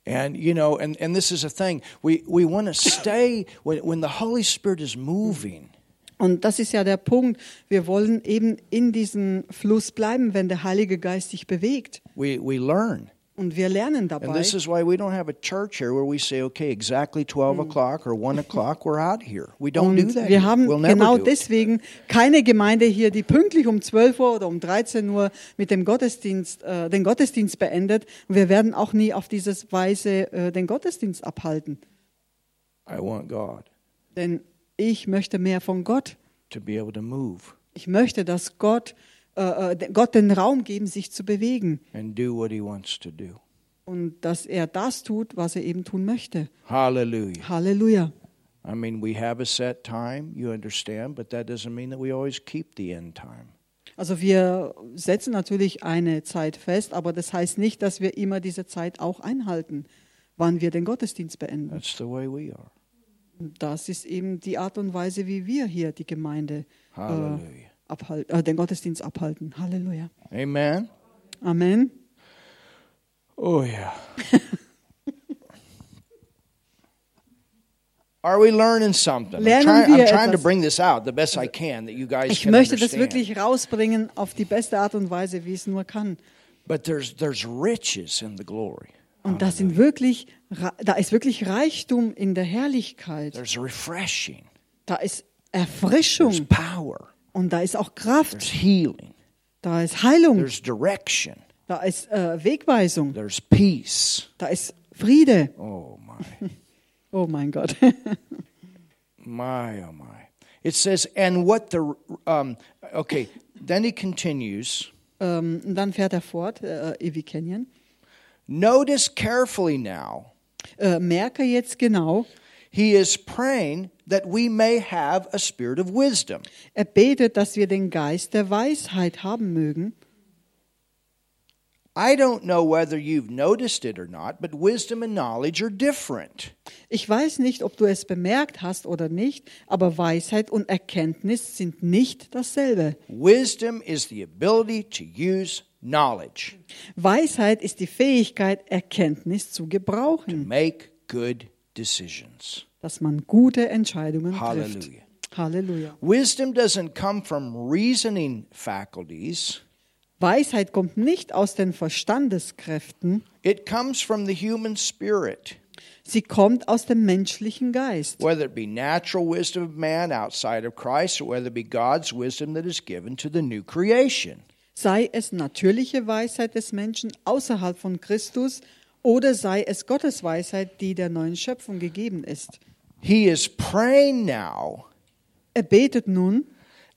Speaker 1: And you know, and, and this is a thing. We we want to stay when when the Holy Spirit is moving.
Speaker 2: Und das ist ja der Punkt. Wir wollen eben in diesem Fluss bleiben, wenn der Heilige Geist sich bewegt.
Speaker 1: We we learn.
Speaker 2: Und wir lernen
Speaker 1: And
Speaker 2: dabei.
Speaker 1: this is why we don't have a church here where we say, okay, exactly 12 o'clock or 1 o'clock, we're out here. We don't do that.
Speaker 2: wir haben
Speaker 1: we'll
Speaker 2: genau deswegen keine Gemeinde hier, die pünktlich um 12 Uhr oder um 13 Uhr mit dem Gottesdienst, äh, den Gottesdienst beendet. Und wir werden auch nie auf diese Weise äh, den Gottesdienst abhalten.
Speaker 1: I want God
Speaker 2: Denn ich möchte mehr von Gott.
Speaker 1: to be able to move
Speaker 2: Ich möchte, dass Gott, äh, äh, Gott den Raum geben, sich zu bewegen.
Speaker 1: and do what He wants to do.
Speaker 2: Und dass er das tut, was er eben tun möchte.
Speaker 1: Hallelujah.
Speaker 2: Halleluja.
Speaker 1: I mean, we have a set time, you understand, but that doesn't mean that we always keep the end time.
Speaker 2: Also wir setzen natürlich eine Zeit fest, aber das heißt nicht, dass wir immer diese Zeit auch einhalten, wann wir den Gottesdienst beenden.
Speaker 1: That's the way we are.
Speaker 2: Das ist eben die Art und Weise, wie wir hier die Gemeinde äh,
Speaker 1: Hallelujah.
Speaker 2: abhal äh, den Gottesdienst abhalten. Halleluja.
Speaker 1: Amen.
Speaker 2: Amen.
Speaker 1: Oh, yeah. <laughs> Are we learning something? I'm
Speaker 2: Lernen
Speaker 1: trying, I'm
Speaker 2: wir
Speaker 1: trying to
Speaker 2: etwas?
Speaker 1: bring this out the best I can that you guys
Speaker 2: Ich
Speaker 1: can
Speaker 2: möchte das
Speaker 1: understand.
Speaker 2: wirklich rausbringen auf die beste Art und Weise, wie es nur kann.
Speaker 1: But there's there's riches in the glory.
Speaker 2: Und das sind wirklich, da ist wirklich Reichtum in der Herrlichkeit.
Speaker 1: There's refreshing.
Speaker 2: Da ist
Speaker 1: There's
Speaker 2: Erfrischung
Speaker 1: power.
Speaker 2: Und da ist auch Kraft.
Speaker 1: There's healing.
Speaker 2: Da ist Heilung.
Speaker 1: There's direction.
Speaker 2: Da ist äh, Wegweisung.
Speaker 1: There's peace.
Speaker 2: Da ist Friede.
Speaker 1: Oh my. <laughs>
Speaker 2: Oh mein Gott. <laughs>
Speaker 1: My, oh my. It says, and what the, um, okay, then he continues.
Speaker 2: ähm, dann fährt er fort, äh, Evi Kenyon.
Speaker 1: Notice carefully now,
Speaker 2: Äh, merke jetzt genau,
Speaker 1: he is praying that we may have a spirit of wisdom.
Speaker 2: er betet, dass wir den Geist der Weisheit haben mögen.
Speaker 1: I don't know whether you've noticed it or not, but wisdom and knowledge are different.
Speaker 2: Ich weiß nicht, ob du es bemerkt hast oder nicht, aber Weisheit und Erkenntnis sind nicht dasselbe.
Speaker 1: Wisdom is the ability to use knowledge
Speaker 2: Weisheit ist die Fähigkeit, Erkenntnis zu
Speaker 1: to
Speaker 2: gebrauchen,
Speaker 1: make good decisions.
Speaker 2: dass man gute Entscheidungen trifft.
Speaker 1: Hallelujah.
Speaker 2: Halleluja.
Speaker 1: Wisdom doesn't come from reasoning faculties,
Speaker 2: Weisheit kommt nicht aus den Verstandeskräften,
Speaker 1: it comes from the human spirit.
Speaker 2: sie kommt aus dem menschlichen Geist.
Speaker 1: Whether it be natural wisdom of man outside of Christ, or whether it be God's wisdom that is given to the new creation.
Speaker 2: Sei es natürliche Weisheit des Menschen außerhalb von Christus oder sei es Gottes Weisheit, die der neuen Schöpfung gegeben ist.
Speaker 1: He is praying now
Speaker 2: Er betet nun,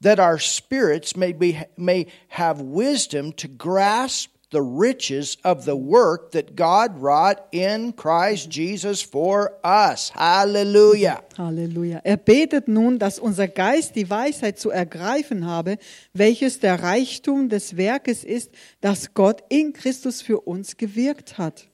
Speaker 1: that our spirits may be may have wisdom to grasp the riches of the work that God wrought in Christ Jesus for us. Hallelujah.
Speaker 2: Halleluja. Er betet nun, dass unser Geist die Weisheit zu ergreifen habe, welches der Reichtum des Werkes ist, das Gott in Christus für uns gewirkt hat.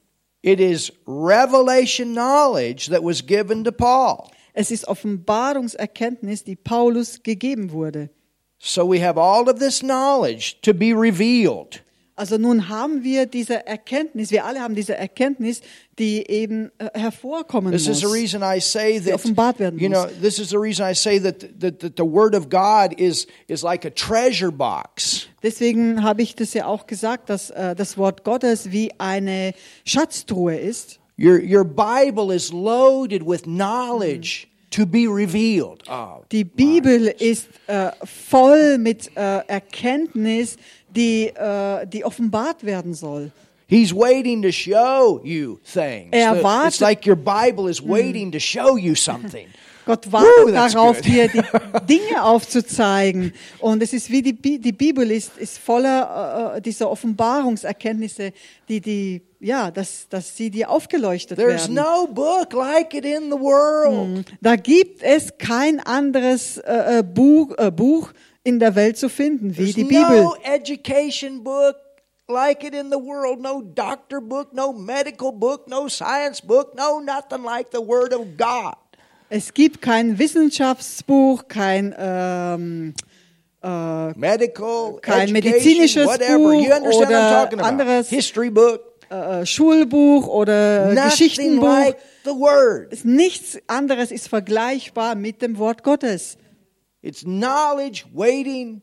Speaker 1: It is revelation knowledge that was given to Paul.
Speaker 2: Es ist Offenbarungserkenntnis, die Paulus gegeben wurde.
Speaker 1: So we have all of this knowledge to be revealed.
Speaker 2: Also nun haben wir diese Erkenntnis, wir alle haben diese Erkenntnis, die eben äh, hervorkommen
Speaker 1: This is the
Speaker 2: muss.
Speaker 1: reason I say that
Speaker 2: offenbart werden
Speaker 1: you know
Speaker 2: muss.
Speaker 1: this is the reason I say that that, that the word of God is is like a treasure box.
Speaker 2: Deswegen habe ich das ja auch gesagt, dass äh, das Wort Gottes wie eine Schatztruhe ist.
Speaker 1: Your your Bible is loaded with knowledge to be revealed. Oh,
Speaker 2: Die Bibel ist äh, voll mit äh, Erkenntnis, die, äh, die offenbart werden soll.
Speaker 1: He's waiting to show you things.
Speaker 2: Er
Speaker 1: The- It's
Speaker 2: wartet-
Speaker 1: like your Bible is waiting to show you something. <laughs>
Speaker 2: Gott wartet
Speaker 1: that's
Speaker 2: darauf, dir die <laughs> Dinge aufzuzeigen. Und es ist wie die, Bi die Bibel ist, ist voller äh, dieser Offenbarungserkenntnisse, die, die, ja, dass, dass sie dir aufgeleuchtet
Speaker 1: There's
Speaker 2: werden.
Speaker 1: no book like it in the world.
Speaker 2: Da gibt es kein anderes äh, äh, Buch, äh, Buch in der Welt zu finden wie die Bibel.
Speaker 1: no education book like it in the world. No doctor book, no medical book, no science book, no nothing like the Word of God.
Speaker 2: Es gibt kein Wissenschaftsbuch, kein ähm, äh,
Speaker 1: Medical,
Speaker 2: Kein medizinisches
Speaker 1: whatever.
Speaker 2: Buch oder anderes-
Speaker 1: History book.
Speaker 2: äh, Schulbuch oder
Speaker 1: Nothing
Speaker 2: Geschichtenbuch.
Speaker 1: like the Word.
Speaker 2: Nichts anderes ist vergleichbar mit dem Wort Gottes.
Speaker 1: It's knowledge waiting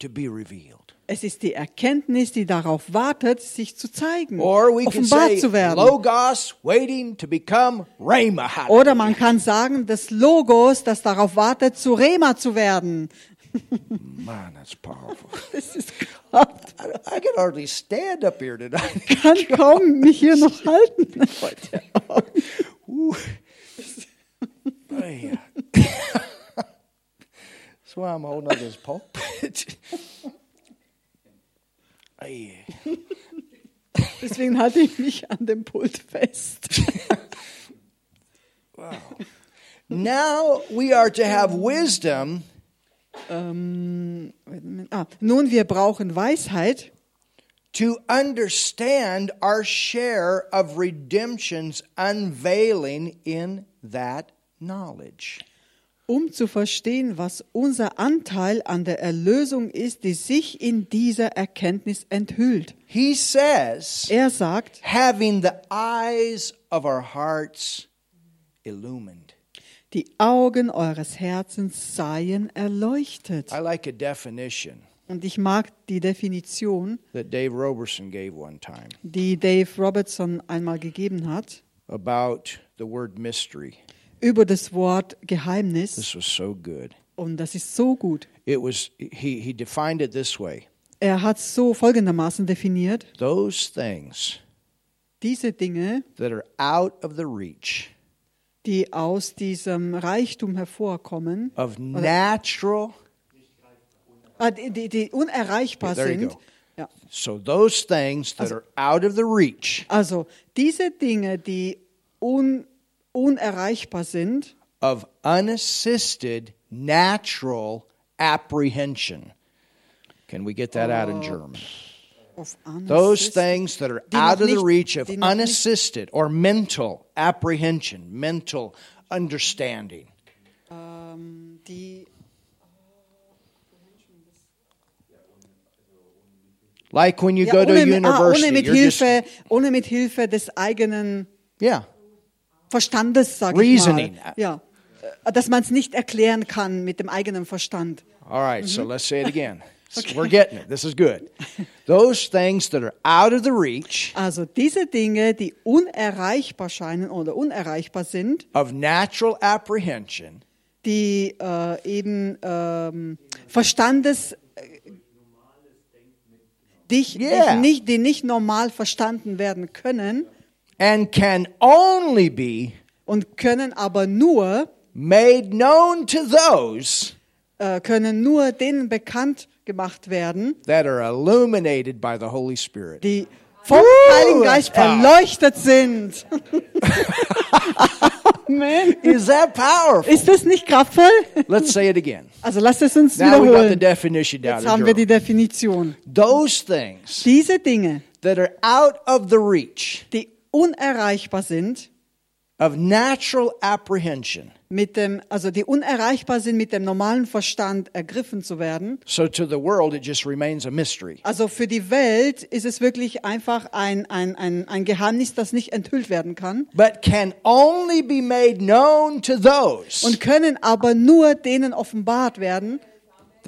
Speaker 1: to be revealed.
Speaker 2: Es ist die Erkenntnis, die darauf wartet, sich zu zeigen,
Speaker 1: Or we can
Speaker 2: offenbart
Speaker 1: say
Speaker 2: zu werden.
Speaker 1: Logos waiting to become Rhema.
Speaker 2: Oder man kann sagen, das Logos, das darauf wartet, zu Rema zu werden. <laughs>
Speaker 1: Man, that's powerful. <laughs>
Speaker 2: Das ist Gott.
Speaker 1: I, I can hardly stand up here tonight.
Speaker 2: kann kaum mich hier noch <laughs> halten.
Speaker 1: Ooh. That's why I'm holding up this pulpit. <laughs> Hey.
Speaker 2: Deswegen halte ich mich an dem Pult fest. <laughs>
Speaker 1: Now we are to have wisdom
Speaker 2: Ähm, wait a minute. ah, nun, wir brauchen Weisheit,
Speaker 1: to understand our share of redemption's unveiling in that knowledge.
Speaker 2: Um zu verstehen, was unser Anteil an der Erlösung ist, die sich in dieser Erkenntnis enthüllt.
Speaker 1: He says,
Speaker 2: Er sagt,
Speaker 1: having the eyes of our hearts illumined.
Speaker 2: die Augen eures Herzens seien erleuchtet.
Speaker 1: I like a definition
Speaker 2: Und ich mag die Definition,
Speaker 1: that Dave Roberson gave one time
Speaker 2: die Dave Robertson einmal gegeben hat,
Speaker 1: about the word mystery.
Speaker 2: Über das Wort Geheimnis.
Speaker 1: This was so good.
Speaker 2: Und das ist so gut.
Speaker 1: It was he he defined it this way.
Speaker 2: Er hat so folgendermaßen definiert,
Speaker 1: Those things
Speaker 2: diese Dinge,
Speaker 1: that are out of the reach
Speaker 2: die aus diesem Reichtum hervorkommen,
Speaker 1: of natural.
Speaker 2: äh, die, die, die unerreichbar
Speaker 1: you
Speaker 2: sind. Ja.
Speaker 1: So those things that are out of the reach
Speaker 2: Also diese Dinge, die un, unerreichbar sind,
Speaker 1: of unassisted natural apprehension. Can we get that out in German? Those things that are out of the reach of
Speaker 2: die noch nicht-
Speaker 1: unassisted or mental apprehension, mental understanding.
Speaker 2: die
Speaker 1: Like when you go to
Speaker 2: ohne, ah,
Speaker 1: university,
Speaker 2: ohne mit
Speaker 1: you're just-
Speaker 2: Hilfe, ohne mit Hilfe des eigenen
Speaker 1: yeah,
Speaker 2: Verstandes, sage ich
Speaker 1: Reasoning.
Speaker 2: mal. Ja, dass man es nicht erklären kann mit dem eigenen Verstand.
Speaker 1: All right, so let's say it again. <laughs> So We're getting it. This is good. Those things that are out of the reach
Speaker 2: Also diese Dinge, die unerreichbar scheinen oder unerreichbar sind,
Speaker 1: of natural apprehension
Speaker 2: die äh, eben ähm, Verstandes äh, dich,
Speaker 1: Yeah.
Speaker 2: dich nicht, die nicht normal verstanden werden können
Speaker 1: and can only be
Speaker 2: und können aber nur
Speaker 1: made known to those
Speaker 2: äh, können nur denen bekannt gemacht werden,
Speaker 1: that are illuminated by the Holy Spirit.
Speaker 2: die vom Heiligen Geist
Speaker 1: power.
Speaker 2: erleuchtet sind. <laughs> Amen.
Speaker 1: Is that powerful?
Speaker 2: Ist das nicht kraftvoll?
Speaker 1: Let's say it again.
Speaker 2: Also lasst es uns
Speaker 1: Now we got the
Speaker 2: wiederholen.
Speaker 1: definition down
Speaker 2: Jetzt haben wir die. Definition.
Speaker 1: Those things
Speaker 2: Diese Dinge,
Speaker 1: that are out of the reach
Speaker 2: die unerreichbar sind,
Speaker 1: of natural apprehension.
Speaker 2: mit dem, also die unerreichbar sind, mit dem normalen Verstand ergriffen zu werden.
Speaker 1: So to the world, it just remains a mystery.
Speaker 2: Also für die Welt ist es wirklich einfach ein, ein, ein, ein Geheimnis, das nicht enthüllt werden kann
Speaker 1: But can only be made known to those
Speaker 2: und können aber nur denen offenbart werden,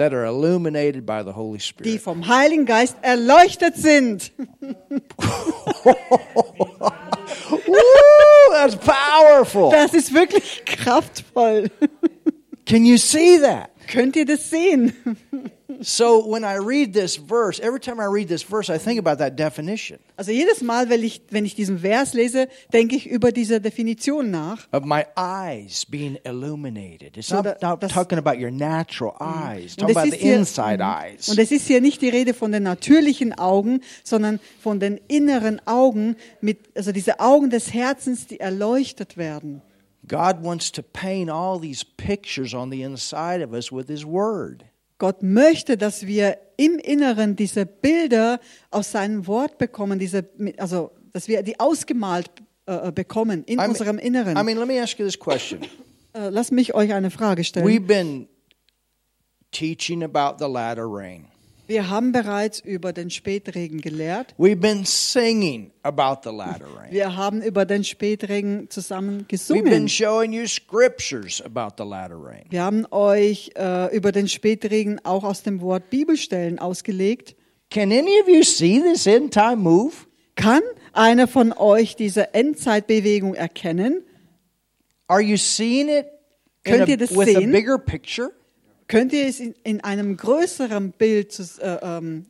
Speaker 1: that are illuminated by the Holy
Speaker 2: die
Speaker 1: Spirit.
Speaker 2: vom Heiligen Geist erleuchtet sind. <laughs> <laughs>
Speaker 1: Woo, that's powerful.
Speaker 2: Das ist wirklich kraftvoll.
Speaker 1: Can you see that?
Speaker 2: Könnt ihr das sehen?
Speaker 1: So when I read this verse, every time I read this verse, I think about that definition
Speaker 2: Also jedes Mal, wenn ich, wenn ich diesen Vers lese, denke ich über diese Definition nach.
Speaker 1: of my eyes being illuminated. It's not, not
Speaker 2: das-
Speaker 1: talking about your natural eyes,
Speaker 2: Und
Speaker 1: talking
Speaker 2: es
Speaker 1: about the
Speaker 2: hier-
Speaker 1: inside
Speaker 2: Mhm.
Speaker 1: eyes.
Speaker 2: Und es ist hier nicht die Rede von den natürlichen Augen, sondern von den inneren Augen, mit, also diese Augen des Herzens, die erleuchtet werden.
Speaker 1: God wants to paint all these pictures on the inside of us with His Word.
Speaker 2: Gott möchte, dass wir im Inneren diese Bilder aus seinem Wort bekommen, diese, also dass wir die ausgemalt äh, bekommen in
Speaker 1: I mean-
Speaker 2: unserem Inneren.
Speaker 1: I mean, let me ask you this question.
Speaker 2: äh, lass mich euch eine Frage stellen.
Speaker 1: We've been teaching about the latter rain.
Speaker 2: Wir haben bereits über den Spätregen gelehrt.
Speaker 1: We've been singing about the latter rain.
Speaker 2: Wir haben über den Spätregen zusammen
Speaker 1: We've been
Speaker 2: gesungen.
Speaker 1: showing you scriptures about the latter rain.
Speaker 2: Wir haben euch äh, über den Spätregen auch aus dem Wort Bibelstellen ausgelegt.
Speaker 1: Can any of you see this end time move?
Speaker 2: Kann einer von euch diese Endzeitbewegung erkennen?
Speaker 1: Are you seeing it
Speaker 2: Könnt
Speaker 1: a-
Speaker 2: ihr das
Speaker 1: with a
Speaker 2: sehen?
Speaker 1: bigger picture?
Speaker 2: Könnt ihr es in, in einem größeren Bild zu, äh, ähm,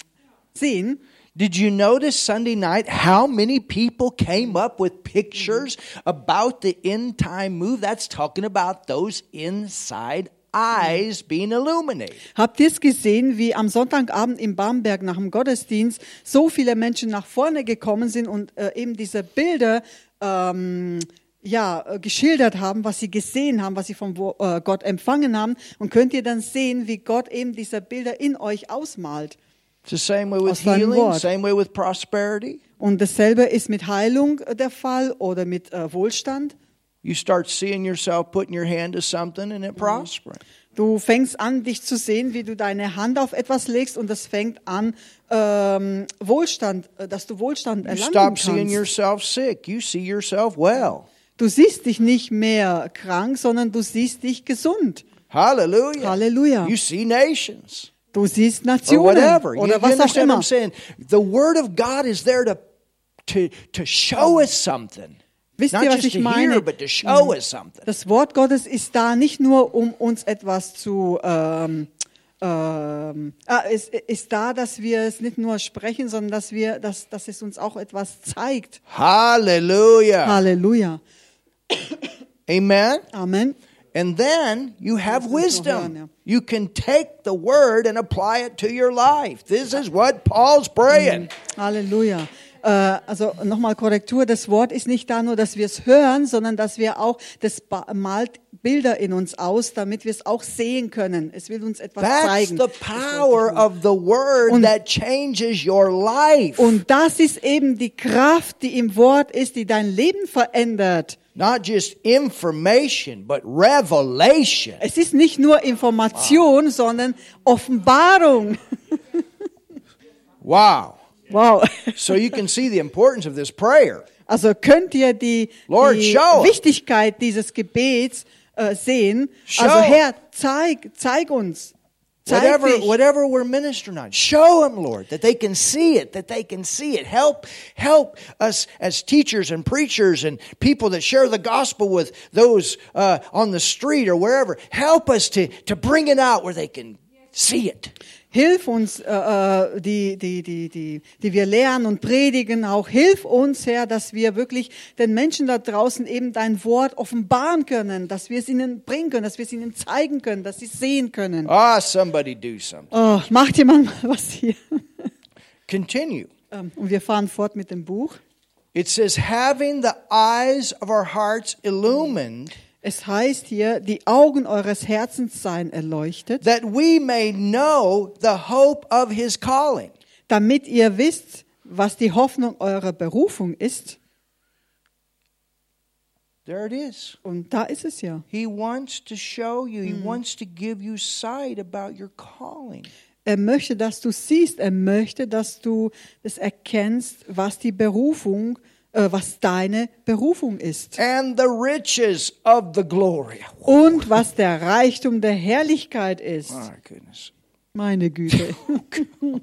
Speaker 2: sehen?
Speaker 1: Did you notice Sunday night how many people came up with pictures about the end time move? That's talking about those inside eyes being illuminated.
Speaker 2: Habt ihr es gesehen, wie am Sonntagabend im Bamberg nach dem Gottesdienst so viele Menschen nach vorne gekommen sind und äh, eben diese Bilder ähm, ja, äh, geschildert haben, was sie gesehen haben, was sie von äh, Gott empfangen haben. Und könnt ihr dann sehen, wie Gott eben diese Bilder in euch ausmalt.
Speaker 1: It's the same way with healing,
Speaker 2: Wort.
Speaker 1: same way with prosperity.
Speaker 2: Und dasselbe ist mit Heilung äh, der Fall oder mit äh, Wohlstand.
Speaker 1: You start seeing yourself putting your hand to something and it prospering.
Speaker 2: Du fängst an, dich zu sehen, wie du deine Hand auf etwas legst und das fängt an, ähm, Wohlstand, dass du Wohlstand
Speaker 1: You
Speaker 2: erlangen
Speaker 1: stop seeing
Speaker 2: kannst.
Speaker 1: yourself sick. You see yourself well.
Speaker 2: Du siehst dich nicht mehr krank, sondern du siehst dich gesund.
Speaker 1: Hallelujah.
Speaker 2: Halleluja.
Speaker 1: You see nations.
Speaker 2: Du siehst
Speaker 1: or
Speaker 2: Nationen
Speaker 1: whatever. You,
Speaker 2: oder
Speaker 1: you
Speaker 2: was auch
Speaker 1: understand what
Speaker 2: immer.
Speaker 1: I'm saying? The Word of God is there to to to show us something.
Speaker 2: Wisst ihr, was ich meine?
Speaker 1: something.
Speaker 2: Das Wort Gottes ist da nicht nur, um uns etwas zu, ähm, ähm, ah, es ist da, dass wir es nicht nur sprechen, sondern dass wir, dass, dass es uns auch etwas zeigt.
Speaker 1: Hallelujah.
Speaker 2: Halleluja.
Speaker 1: Amen.
Speaker 2: Amen.
Speaker 1: And then you have wisdom. You can take the word and apply it to your life. This is what Paul's praying.
Speaker 2: Halleluja. Äh, also nochmal Korrektur, das Wort ist nicht da nur, dass wir es hören, sondern dass wir auch, das malt Bilder in uns aus, damit wir es auch sehen können. Es will uns etwas
Speaker 1: That's
Speaker 2: zeigen.
Speaker 1: the power of the word
Speaker 2: Und-
Speaker 1: that changes your life.
Speaker 2: Und das ist eben die Kraft, die im Wort ist, die dein Leben verändert.
Speaker 1: Not just information, but revelation.
Speaker 2: Es ist nicht nur Information, sondern Offenbarung.
Speaker 1: Wow.
Speaker 2: Wow.
Speaker 1: So you can see the importance of this prayer.
Speaker 2: Also könnt ihr die,
Speaker 1: Lord,
Speaker 2: die. Wichtigkeit dieses Gebets äh, sehen.
Speaker 1: Show
Speaker 2: Also. Herr, zeig, zeig uns.
Speaker 1: Whatever, whatever we're ministering on, show them, Lord, that they can see it, that they can see it. Help, help us as teachers and preachers and people that share the gospel with those uh, on the street or wherever. Help us to, to bring it out where they can see it.
Speaker 2: Hilf uns, äh, äh, die, die, die, die, die wir lehren und predigen, auch hilf uns, Herr, dass wir wirklich den Menschen da draußen eben dein Wort offenbaren können, dass wir es ihnen bringen können, dass wir es ihnen zeigen können, dass sie es sehen können.
Speaker 1: Ah, somebody do something.
Speaker 2: Oh, macht jemand mal was hier?
Speaker 1: Continue.
Speaker 2: Ähm, Und wir fahren fort mit dem Buch.
Speaker 1: It says, having the eyes of our hearts illumined,
Speaker 2: Es heißt hier, die Augen eures Herzens seien erleuchtet,
Speaker 1: that we may know the hope of his calling.
Speaker 2: damit ihr wisst, was die Hoffnung eurer Berufung ist.
Speaker 1: There it is.
Speaker 2: Und da ist es ja.
Speaker 1: He wants to show you, he wants to give you sight about your calling.
Speaker 2: Er möchte, dass du siehst, er möchte, dass du es erkennst, was die Berufung, äh, was deine Berufung ist.
Speaker 1: And the riches of the glory.
Speaker 2: Und was der Reichtum der Herrlichkeit ist.
Speaker 1: My goodness.
Speaker 2: Meine Güte. <laughs> <laughs>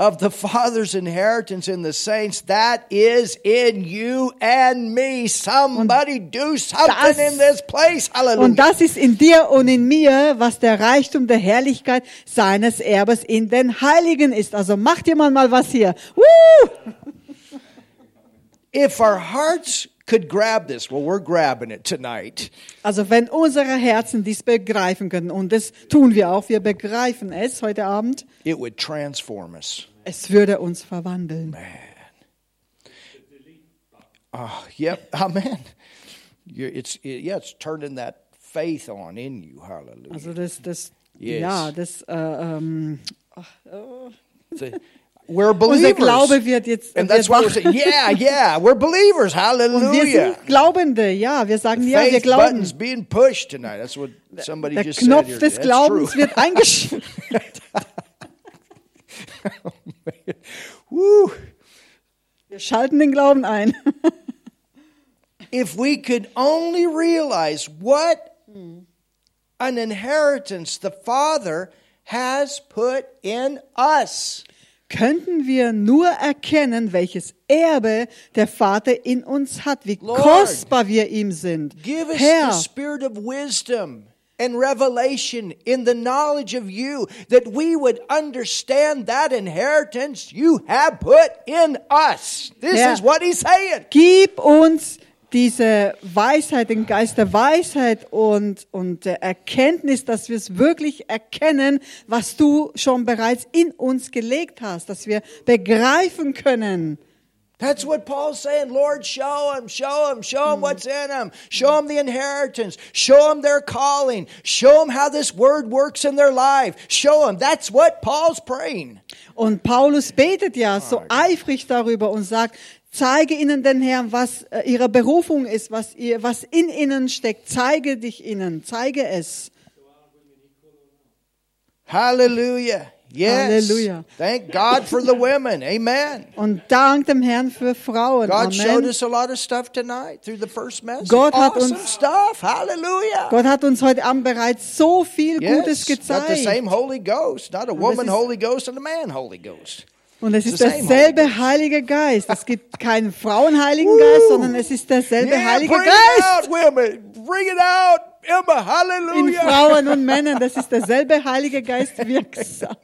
Speaker 1: Of the Father's inheritance in the saints, that is in you and me. Somebody do something
Speaker 2: das-
Speaker 1: in this place. Hallelujah.
Speaker 2: Und das ist in dir und in mir, was der Reichtum der Herrlichkeit seines Erbes in den Heiligen ist. Also macht jemand mal was hier. Woo!
Speaker 1: If our hearts could grab this, well, we're grabbing it tonight.
Speaker 2: Also wenn unsere Herzen dies begreifen können, und das tun wir auch, wir begreifen es heute Abend,
Speaker 1: It would transform us.
Speaker 2: es würde uns verwandeln. Man.
Speaker 1: Oh, yep. <laughs> Amen. You're, it's it, yeah, it's turning that faith on in you. Hallelujah.
Speaker 2: Also das, das,
Speaker 1: Yes.
Speaker 2: ja, das, äh, ähm, ach, oh.
Speaker 1: The- we're
Speaker 2: unser
Speaker 1: believers.
Speaker 2: Glaube wird jetzt,
Speaker 1: and that's why we're saying, <laughs> yeah, yeah, we're believers.
Speaker 2: Und wir
Speaker 1: Hallelujah.
Speaker 2: sind Glaubende, ja, wir sagen ja, wir glauben.
Speaker 1: button's being pushed tonight. That's what somebody
Speaker 2: Der
Speaker 1: just
Speaker 2: Knopf
Speaker 1: said here.
Speaker 2: des
Speaker 1: That's
Speaker 2: Glaubens
Speaker 1: true.
Speaker 2: wird <laughs> eingeschaltet.
Speaker 1: Woo.
Speaker 2: Wir schalten den Glauben ein. <laughs>
Speaker 1: If we could only realize what an inheritance the Father has put in us.
Speaker 2: Könnten wir nur erkennen, welches Erbe der Vater in uns hat, wie
Speaker 1: Lord,
Speaker 2: kostbar wir ihm sind.
Speaker 1: Give us
Speaker 2: Herr,
Speaker 1: the spirit of wisdom and revelation in the knowledge of you, that we would understand that inheritance you have put in us. This
Speaker 2: Yeah.
Speaker 1: is what he's saying.
Speaker 2: gib uns diese Weisheit, den Geist der Weisheit und, und der Erkenntnis, dass wir es wirklich erkennen, was du schon bereits in uns gelegt hast, dass wir begreifen können.
Speaker 1: That's what Paul's saying. Lord, show them, show them, show them what's in them. Show them the inheritance. Show them their calling. Show them how this word works in their life. Show them. That's what Paul's praying.
Speaker 2: Und Paulus betet ja so eifrig darüber und sagt, zeige ihnen den Herrn, was äh, ihre Berufung ist, was, ihr, was in ihnen steckt. Zeige dich ihnen, zeige es.
Speaker 1: Hallelujah. Yes.
Speaker 2: Hallelujah.
Speaker 1: Thank God for the women. Amen.
Speaker 2: Und dank dem Herrn für Frauen.
Speaker 1: God showed
Speaker 2: Amen.
Speaker 1: us a lot of stuff tonight through the first message.
Speaker 2: Gott hat
Speaker 1: awesome
Speaker 2: uns-
Speaker 1: stuff. Hallelujah.
Speaker 2: Gott hat uns heute Abend bereits so viel Gutes
Speaker 1: yes, got the
Speaker 2: gezeigt.
Speaker 1: same Holy Ghost, not a woman Holy Ghost and a man Holy Ghost.
Speaker 2: Und es ist
Speaker 1: the same
Speaker 2: derselbe Heilige Geist. Es gibt keinen Frauenheiligen Geist, sondern es ist derselbe
Speaker 1: Yeah,
Speaker 2: Heilige
Speaker 1: bring it
Speaker 2: Geist.
Speaker 1: out, women. Bring it out. Emma,
Speaker 2: In
Speaker 1: hallelujah.
Speaker 2: Frauen und <laughs> Männern, das ist derselbe Heilige Geist wirksam.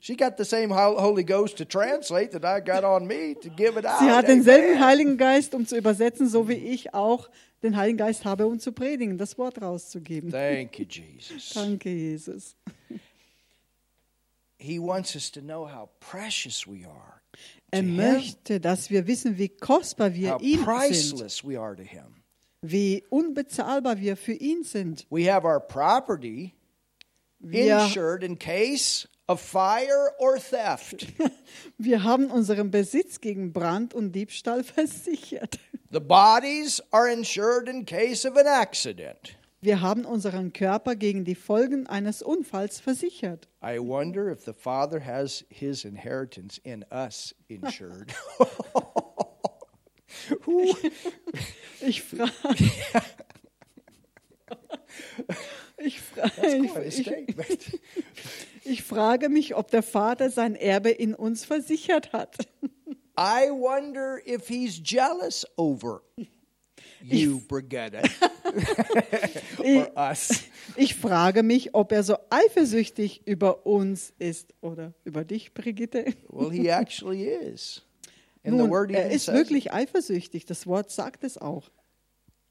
Speaker 1: She got the same Hol- Holy Ghost to translate that I got on me to give it out.
Speaker 2: Sie hat denselben Heiligen Geist, um zu übersetzen, so wie ich auch den Heiligen Geist habe, um zu predigen, das Wort rauszugeben.
Speaker 1: Thank you, Jesus.
Speaker 2: Danke, Jesus.
Speaker 1: He wants us to know how precious we are.
Speaker 2: Er möchte, dass wir wissen, wie kostbar wir ihm sind,
Speaker 1: priceless we are to him.
Speaker 2: wie unbezahlbar wir für ihn sind.
Speaker 1: We have our property
Speaker 2: Wir,
Speaker 1: insured in case of fire or theft. <laughs>
Speaker 2: wir haben unseren Besitz gegen Brand und Diebstahl <laughs> versichert.
Speaker 1: The bodies are insured in case of an accident.
Speaker 2: Wir haben unseren Körper gegen die Folgen eines Unfalls versichert.
Speaker 1: I wonder if the Father has his inheritance in us insured. <laughs>
Speaker 2: Ich frage. Ich, fra ich, <laughs> ich frage mich, ob der Vater sein Erbe in uns versichert hat.
Speaker 1: I wonder if he's jealous over you, Brigitte, <laughs> or us.
Speaker 2: Ich frage mich, ob er so eifersüchtig über uns ist oder über dich, Brigitte.
Speaker 1: Well, he actually is. And the
Speaker 2: Nun,
Speaker 1: word
Speaker 2: er ist wirklich eifersüchtig. Das Wort sagt es auch.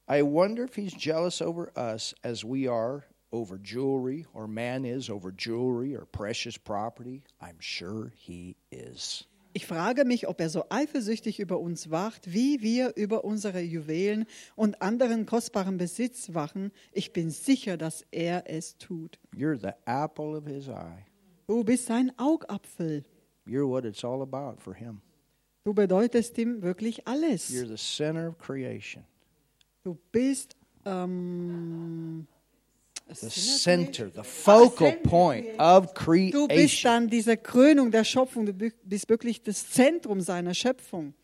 Speaker 1: I wonder if he's jealous over us as we are over jewelry, or man is over jewelry or precious property. I'm sure he is.
Speaker 2: Ich frage mich, ob er so eifersüchtig über uns wacht, wie wir über unsere Juwelen und anderen kostbaren Besitz wachen. Ich bin sicher, dass er es tut.
Speaker 1: You're the apple of his eye.
Speaker 2: Du bist sein Augapfel.
Speaker 1: You're what it's all about for him.
Speaker 2: Du bedeutest ihm wirklich alles.
Speaker 1: You're the center of creation,
Speaker 2: Du bist ähm,
Speaker 1: the center, the focal point of
Speaker 2: Du bist
Speaker 1: creation.
Speaker 2: dann diese Krönung der Schöpfung. Du bi- bist wirklich das Zentrum seiner Schöpfung.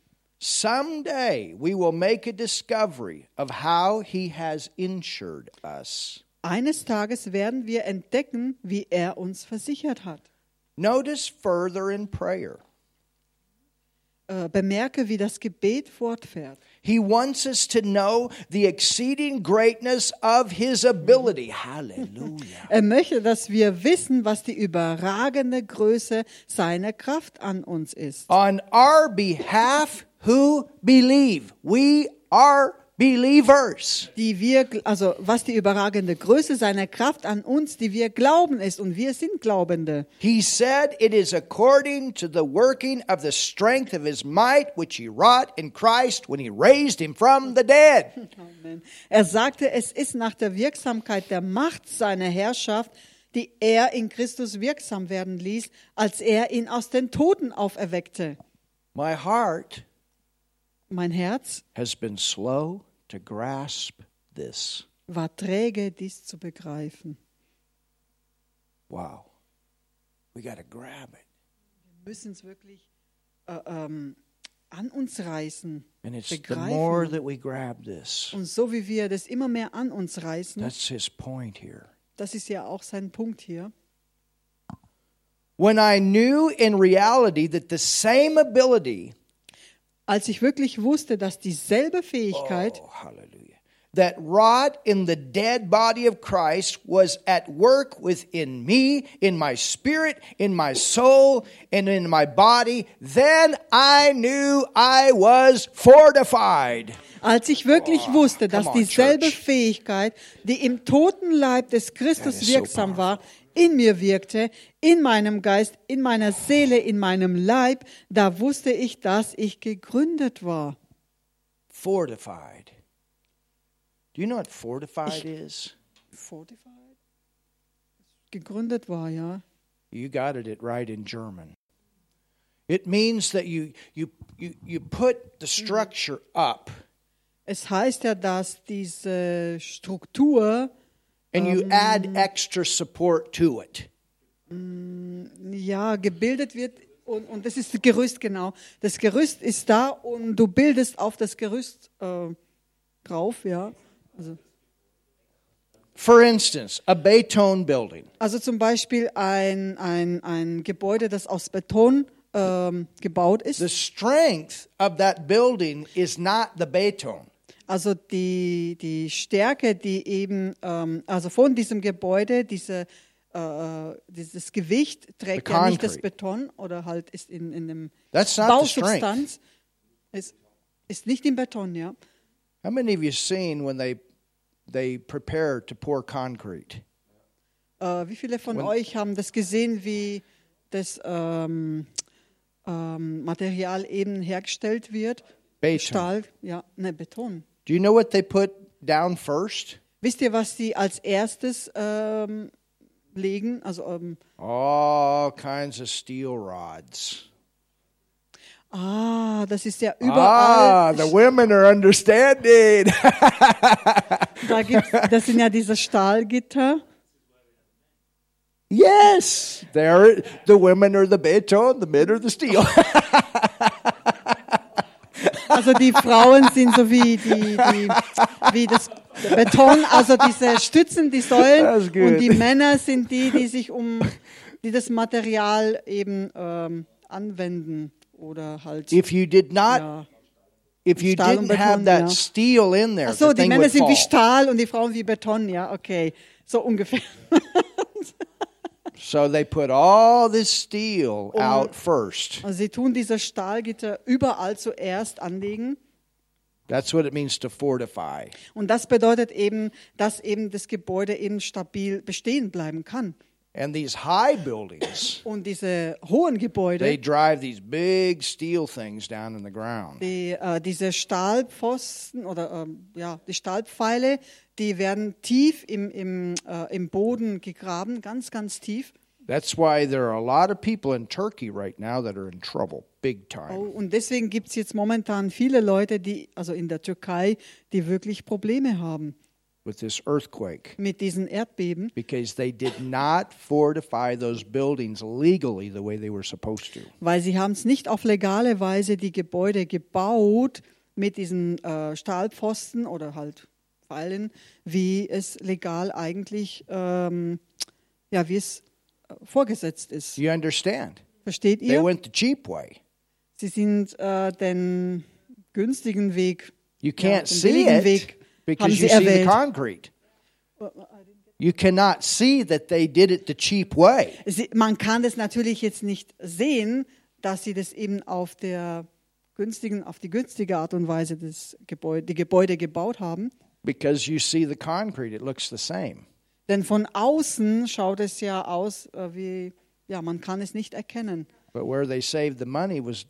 Speaker 1: Someday we will make a discovery of how he has insured us.
Speaker 2: Eines Tages werden wir entdecken, wie er uns versichert hat.
Speaker 1: Notice further in prayer.
Speaker 2: Äh, bemerke, wie das Gebet fortfährt.
Speaker 1: He wants us to know the exceeding greatness of his ability. <laughs> Hallelujah.
Speaker 2: Er möchte, dass wir wissen, was die überragende Größe seiner Kraft an uns ist.
Speaker 1: On our behalf who believe. We are believers.
Speaker 2: Die wir, also was die überragende Größe seiner Kraft an uns, die wir glauben ist. Und wir sind Glaubende.
Speaker 1: He said it is according to the working of the strength of his might, which he wrought in Christ when he raised him from the dead. <laughs>
Speaker 2: Amen. Er sagte, es ist nach der Wirksamkeit der Macht seiner Herrschaft, die er in Christus wirksam werden ließ, als er ihn aus den Toten auferweckte.
Speaker 1: My heart
Speaker 2: Mein Herz
Speaker 1: has been slow to grasp this.
Speaker 2: war träge, dies zu begreifen.
Speaker 1: Wow. We got to grab it.
Speaker 2: Wir müssen es wirklich äh, ähm, an uns reißen,
Speaker 1: And it's the more
Speaker 2: begreifen.
Speaker 1: that we grab this.
Speaker 2: Und so wie wir das immer mehr an uns reißen,
Speaker 1: That's his point here.
Speaker 2: das ist ja auch sein Punkt hier.
Speaker 1: When I knew in reality that the same ability,
Speaker 2: Als ich wirklich wusste, dass dieselbe Fähigkeit,
Speaker 1: oh, that wrought in the dead body of Christ was at work within me, in my spirit, in my soul, and in my body, then I knew I was fortified.
Speaker 2: als ich wirklich wusste, dass
Speaker 1: on,
Speaker 2: dieselbe
Speaker 1: church.
Speaker 2: Fähigkeit, die im toten Leib des Christus
Speaker 1: is so
Speaker 2: wirksam war, in mir wirkte, in meinem Geist, in meiner Seele, in meinem Leib, da wusste ich, dass ich gegründet war.
Speaker 1: Fortified. Do you know what fortified is?
Speaker 2: Fortified? Gegründet war, ja.
Speaker 1: You got it it right in German. It means that you you you, you put the structure up
Speaker 2: Es heißt ja, dass diese Struktur
Speaker 1: and you add extra support to it.
Speaker 2: ja gebildet wird und, und das ist das Gerüst genau. Das Gerüst ist da und du bildest auf das Gerüst äh, drauf, ja. Also,
Speaker 1: For instance, a Beton building.
Speaker 2: also zum Beispiel ein, ein, ein Gebäude, das aus Beton ähm, gebaut
Speaker 1: The
Speaker 2: ist.
Speaker 1: strength of that building is not the Beton.
Speaker 2: Also die, die Stärke, die eben, ähm, also von diesem Gebäude, diese, äh, dieses Gewicht trägt
Speaker 1: The
Speaker 2: ja nicht das. Beton oder halt ist in, in dem
Speaker 1: That's not the strength.
Speaker 2: Bausubstanz. Ist, ist nicht im Beton, ja.
Speaker 1: How many of you seen when they they prepare to pour concrete?
Speaker 2: Äh, wie viele von
Speaker 1: When-
Speaker 2: euch haben das gesehen, wie das ähm, ähm, Material eben hergestellt wird?
Speaker 1: Beton.
Speaker 2: Stahl, ja, ne, Beton.
Speaker 1: Do you know what they put down first?
Speaker 2: Wisst ihr, was sie als erstes ähm, legen? Also, ähm,
Speaker 1: All kinds of steel rods.
Speaker 2: Ah, das ist ja überall.
Speaker 1: Ah, the women are understanding. <laughs>
Speaker 2: Da gibt's, das sind ja diese Stahlgitter.
Speaker 1: yes, there. The women are the beton, the men are the steel. <laughs>
Speaker 2: Also die Frauen sind so wie, die, die, wie das Beton, also diese Stützen, die Säulen. Und die Männer sind die, die sich um die das Material eben ähm, anwenden oder halt.
Speaker 1: if you did not,
Speaker 2: ja.
Speaker 1: if you
Speaker 2: Stahl und
Speaker 1: didn't have
Speaker 2: Beton,
Speaker 1: that
Speaker 2: ja.
Speaker 1: steel in there,
Speaker 2: Ach so,
Speaker 1: the
Speaker 2: die Männer sind wie
Speaker 1: fall.
Speaker 2: Stahl und die Frauen wie Beton, ja, okay. So ungefähr.
Speaker 1: So they put all this steel <laughs> out first.
Speaker 2: Also sie tun diese Stahlgitter überall zuerst anlegen.
Speaker 1: That's what it means to fortify.
Speaker 2: Und das bedeutet eben, dass eben das Gebäude eben stabil bestehen bleiben kann.
Speaker 1: And these high buildings, <coughs>
Speaker 2: Und diese hohen
Speaker 1: they
Speaker 2: Gebäude,
Speaker 1: drive these big steel things down in the ground.
Speaker 2: die, äh, diese Stahlpfosten oder ähm, ja, die Stahlpfeile, die werden tief im, im, äh, im Boden gegraben, ganz, ganz tief.
Speaker 1: That's why there are a lot of people in Turkey right now that are in trouble, big
Speaker 2: Oh,
Speaker 1: time.
Speaker 2: und deswegen gibt es jetzt momentan viele Leute, die, also in der Türkei, die wirklich Probleme haben
Speaker 1: with this earthquake
Speaker 2: mit diesen Erdbeben,
Speaker 1: because they did not fortify those buildings legally the way they were supposed to.
Speaker 2: weil sie haben es nicht auf legale Weise die Gebäude gebaut mit diesen äh, Stahlpfosten oder halt Pfeilen, wie es legal eigentlich, ähm, ja, wie es äh, vorgesetzt ist.
Speaker 1: You understand?
Speaker 2: Versteht
Speaker 1: They
Speaker 2: ihr?
Speaker 1: went the cheap way.
Speaker 2: Sie sind äh, den günstigen Weg,
Speaker 1: You
Speaker 2: ja,
Speaker 1: can't
Speaker 2: den
Speaker 1: see it
Speaker 2: Weg
Speaker 1: because you see the concrete. You cannot see that they did it the cheap way.
Speaker 2: Sie, man kann es natürlich jetzt nicht sehen, dass sie das eben auf der günstigen, auf die günstige Art und Weise das Gebäude, die Gebäude gebaut haben.
Speaker 1: Because you see the concrete, it looks the same.
Speaker 2: Denn von außen schaut es ja aus äh, wie, ja, man kann es nicht erkennen.
Speaker 1: But where they saved the money was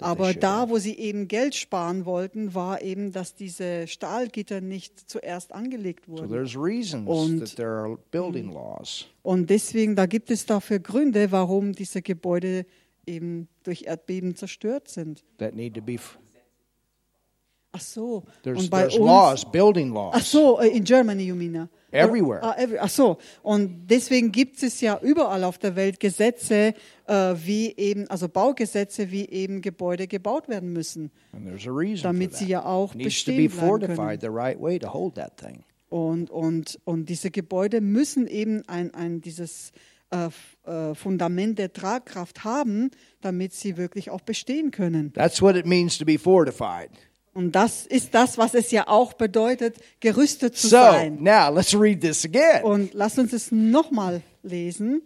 Speaker 2: Aber da, wo sie eben Geld sparen wollten, war eben, dass diese Stahlgitter nicht zuerst angelegt
Speaker 1: So
Speaker 2: wurden.
Speaker 1: there's reasons
Speaker 2: Und-
Speaker 1: that there are building laws.
Speaker 2: Und deswegen, da gibt es dafür Gründe, warum diese Gebäude eben durch Erdbeben zerstört sind.
Speaker 1: that need to be.
Speaker 2: Ach so.
Speaker 1: There's,
Speaker 2: und bei
Speaker 1: there's
Speaker 2: uns,
Speaker 1: laws, building laws.
Speaker 2: Ach so, äh, in Germany, you mean? ja?
Speaker 1: Everywhere.
Speaker 2: Ah, every, ach so. Und deswegen gibt es ja überall auf der Welt Gesetze, äh, wie eben, also Baugesetze, wie eben Gebäude gebaut werden müssen.
Speaker 1: And there's a reason
Speaker 2: Damit
Speaker 1: for
Speaker 2: sie
Speaker 1: that.
Speaker 2: ja auch bestehen
Speaker 1: be
Speaker 2: bleiben
Speaker 1: the right way to hold that thing.
Speaker 2: Und, und, und diese Gebäude müssen eben ein, ein, dieses äh, äh, Fundament der Tragkraft haben, damit sie wirklich auch bestehen können.
Speaker 1: That's what it means to be fortified.
Speaker 2: Und das ist das, was es ja auch bedeutet, gerüstet zu
Speaker 1: So
Speaker 2: sein.
Speaker 1: now let's read this again.
Speaker 2: Und lasst uns es nochmal lesen.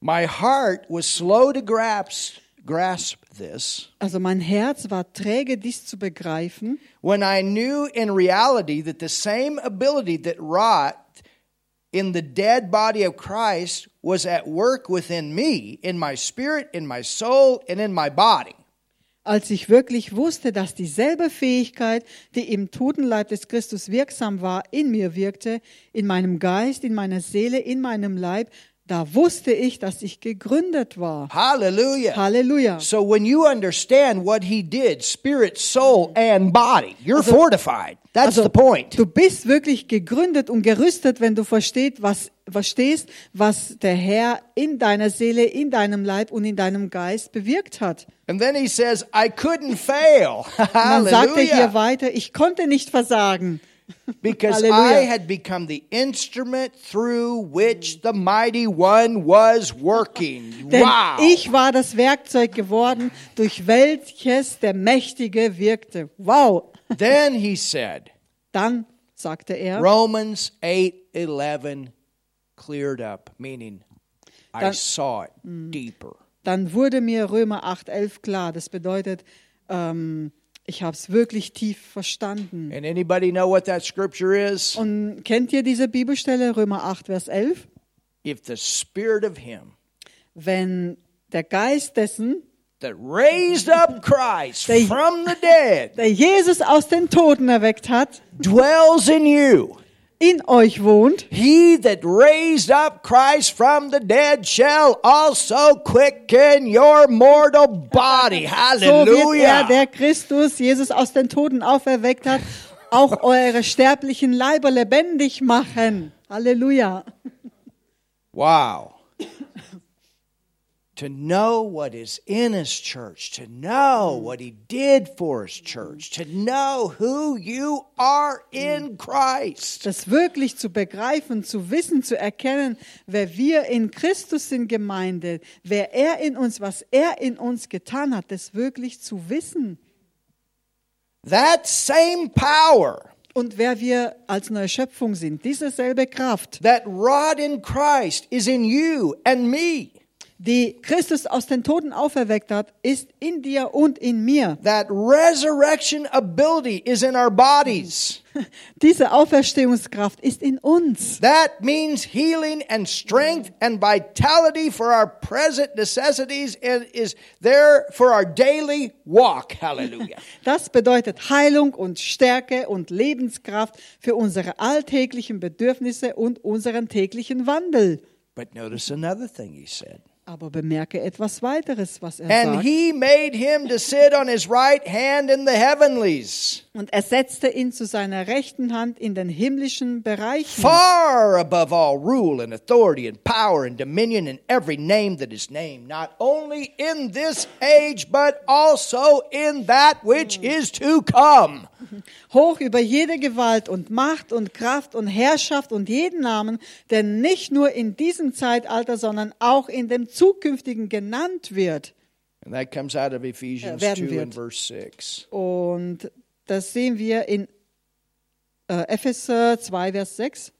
Speaker 1: My heart was slow to grasp grasp this
Speaker 2: Also mein Herz war träge, dies zu begreifen,
Speaker 1: when I knew in reality that the same ability that wrought in the dead body of Christ was at work within me, in my spirit, in my soul, and in my body.
Speaker 2: Als ich wirklich wusste, dass dieselbe Fähigkeit, die im Totenleib des Christus wirksam war, in mir wirkte, in meinem Geist, in meiner Seele, in meinem Leib, da wusste ich, dass ich gegründet war.
Speaker 1: Hallelujah.
Speaker 2: Halleluja.
Speaker 1: So when you understand what he did, spirit, soul, and body, you're fortified. That's
Speaker 2: Also,
Speaker 1: the point.
Speaker 2: Du bist wirklich gegründet und gerüstet, wenn du verstehst, was, verstehst, was der Herr in deiner Seele, in deinem Leib und in deinem Geist bewirkt hat.
Speaker 1: And then he says, I couldn't fail. <laughs>
Speaker 2: Man sagte hier
Speaker 1: Hallelujah.
Speaker 2: weiter, ich konnte nicht versagen. <laughs>
Speaker 1: Because
Speaker 2: Hallelujah.
Speaker 1: I had become the instrument through which the mighty one was working. <laughs>
Speaker 2: Denn
Speaker 1: wow.
Speaker 2: ich war das Werkzeug geworden, durch welches der Mächtige wirkte. Wow.
Speaker 1: then he said,
Speaker 2: Dann sagte er,
Speaker 1: Romans 8:11 cleared up, meaning I
Speaker 2: Dann-
Speaker 1: saw it deeper.
Speaker 2: Dann wurde mir Römer 8,11 klar. Das bedeutet, ähm, ich habe es wirklich tief verstanden.
Speaker 1: And anybody know what that scripture is?
Speaker 2: Und kennt ihr diese Bibelstelle, Römer 8, Vers 11?
Speaker 1: If the spirit of him
Speaker 2: Wenn der Geist dessen,
Speaker 1: that raised up Christ
Speaker 2: They-
Speaker 1: from the dead
Speaker 2: der Jesus aus den Toten erweckt hat,
Speaker 1: dwells in you,
Speaker 2: in euch wohnt,
Speaker 1: he that raised up Christ from the dead shall also quicken your mortal body. <laughs>
Speaker 2: so wird er,
Speaker 1: Hallelujah.
Speaker 2: der Christus, Jesus aus den Toten auferweckt hat, auch eure sterblichen Leiber lebendig machen. Halleluja.
Speaker 1: Wow. To know what is in his church, to know what he did for his church, to know who you are in Christ.
Speaker 2: Das wirklich zu begreifen, zu wissen, zu erkennen, wer wir in Christus sind, Gemeinde, wer er in uns, was er in uns getan hat, das wirklich zu wissen.
Speaker 1: That same power
Speaker 2: Und wer wir als neue Schöpfung sind, diese selbe Kraft,
Speaker 1: that wrought in Christ is in you and me.
Speaker 2: Die Christus aus den Toten auferweckt hat, ist in dir und in mir. <laughs>
Speaker 1: That resurrection ability is in our bodies.
Speaker 2: Diese Auferstehungskraft ist in uns.
Speaker 1: That means healing and strength and vitality for our present necessities and is there for our daily walk. Hallelujah. <laughs>
Speaker 2: Das bedeutet Heilung und Stärke und Lebenskraft für unsere alltäglichen Bedürfnisse und unseren täglichen Wandel.
Speaker 1: but notice another thing he said.
Speaker 2: Aber bemerke etwas weiteres, was er
Speaker 1: And
Speaker 2: sagt.
Speaker 1: he made him to sit on his right hand in the heavenlies,
Speaker 2: Und er setzte ihn zu seiner rechten Hand in den himmlischen Bereichen,
Speaker 1: far above all rule and authority and power and dominion and every name that is named, not only in this age, but also in that which is to come. <laughs>
Speaker 2: hoch über jede Gewalt und Macht und Kraft und Herrschaft und jeden Namen, der nicht nur in diesem Zeitalter, sondern auch in dem zukünftigen genannt wird.
Speaker 1: And that comes out of Ephesians
Speaker 2: werden
Speaker 1: 2
Speaker 2: wird.
Speaker 1: and verse 6.
Speaker 2: Und das sehen wir in äh, Epheser 2, Vers 6.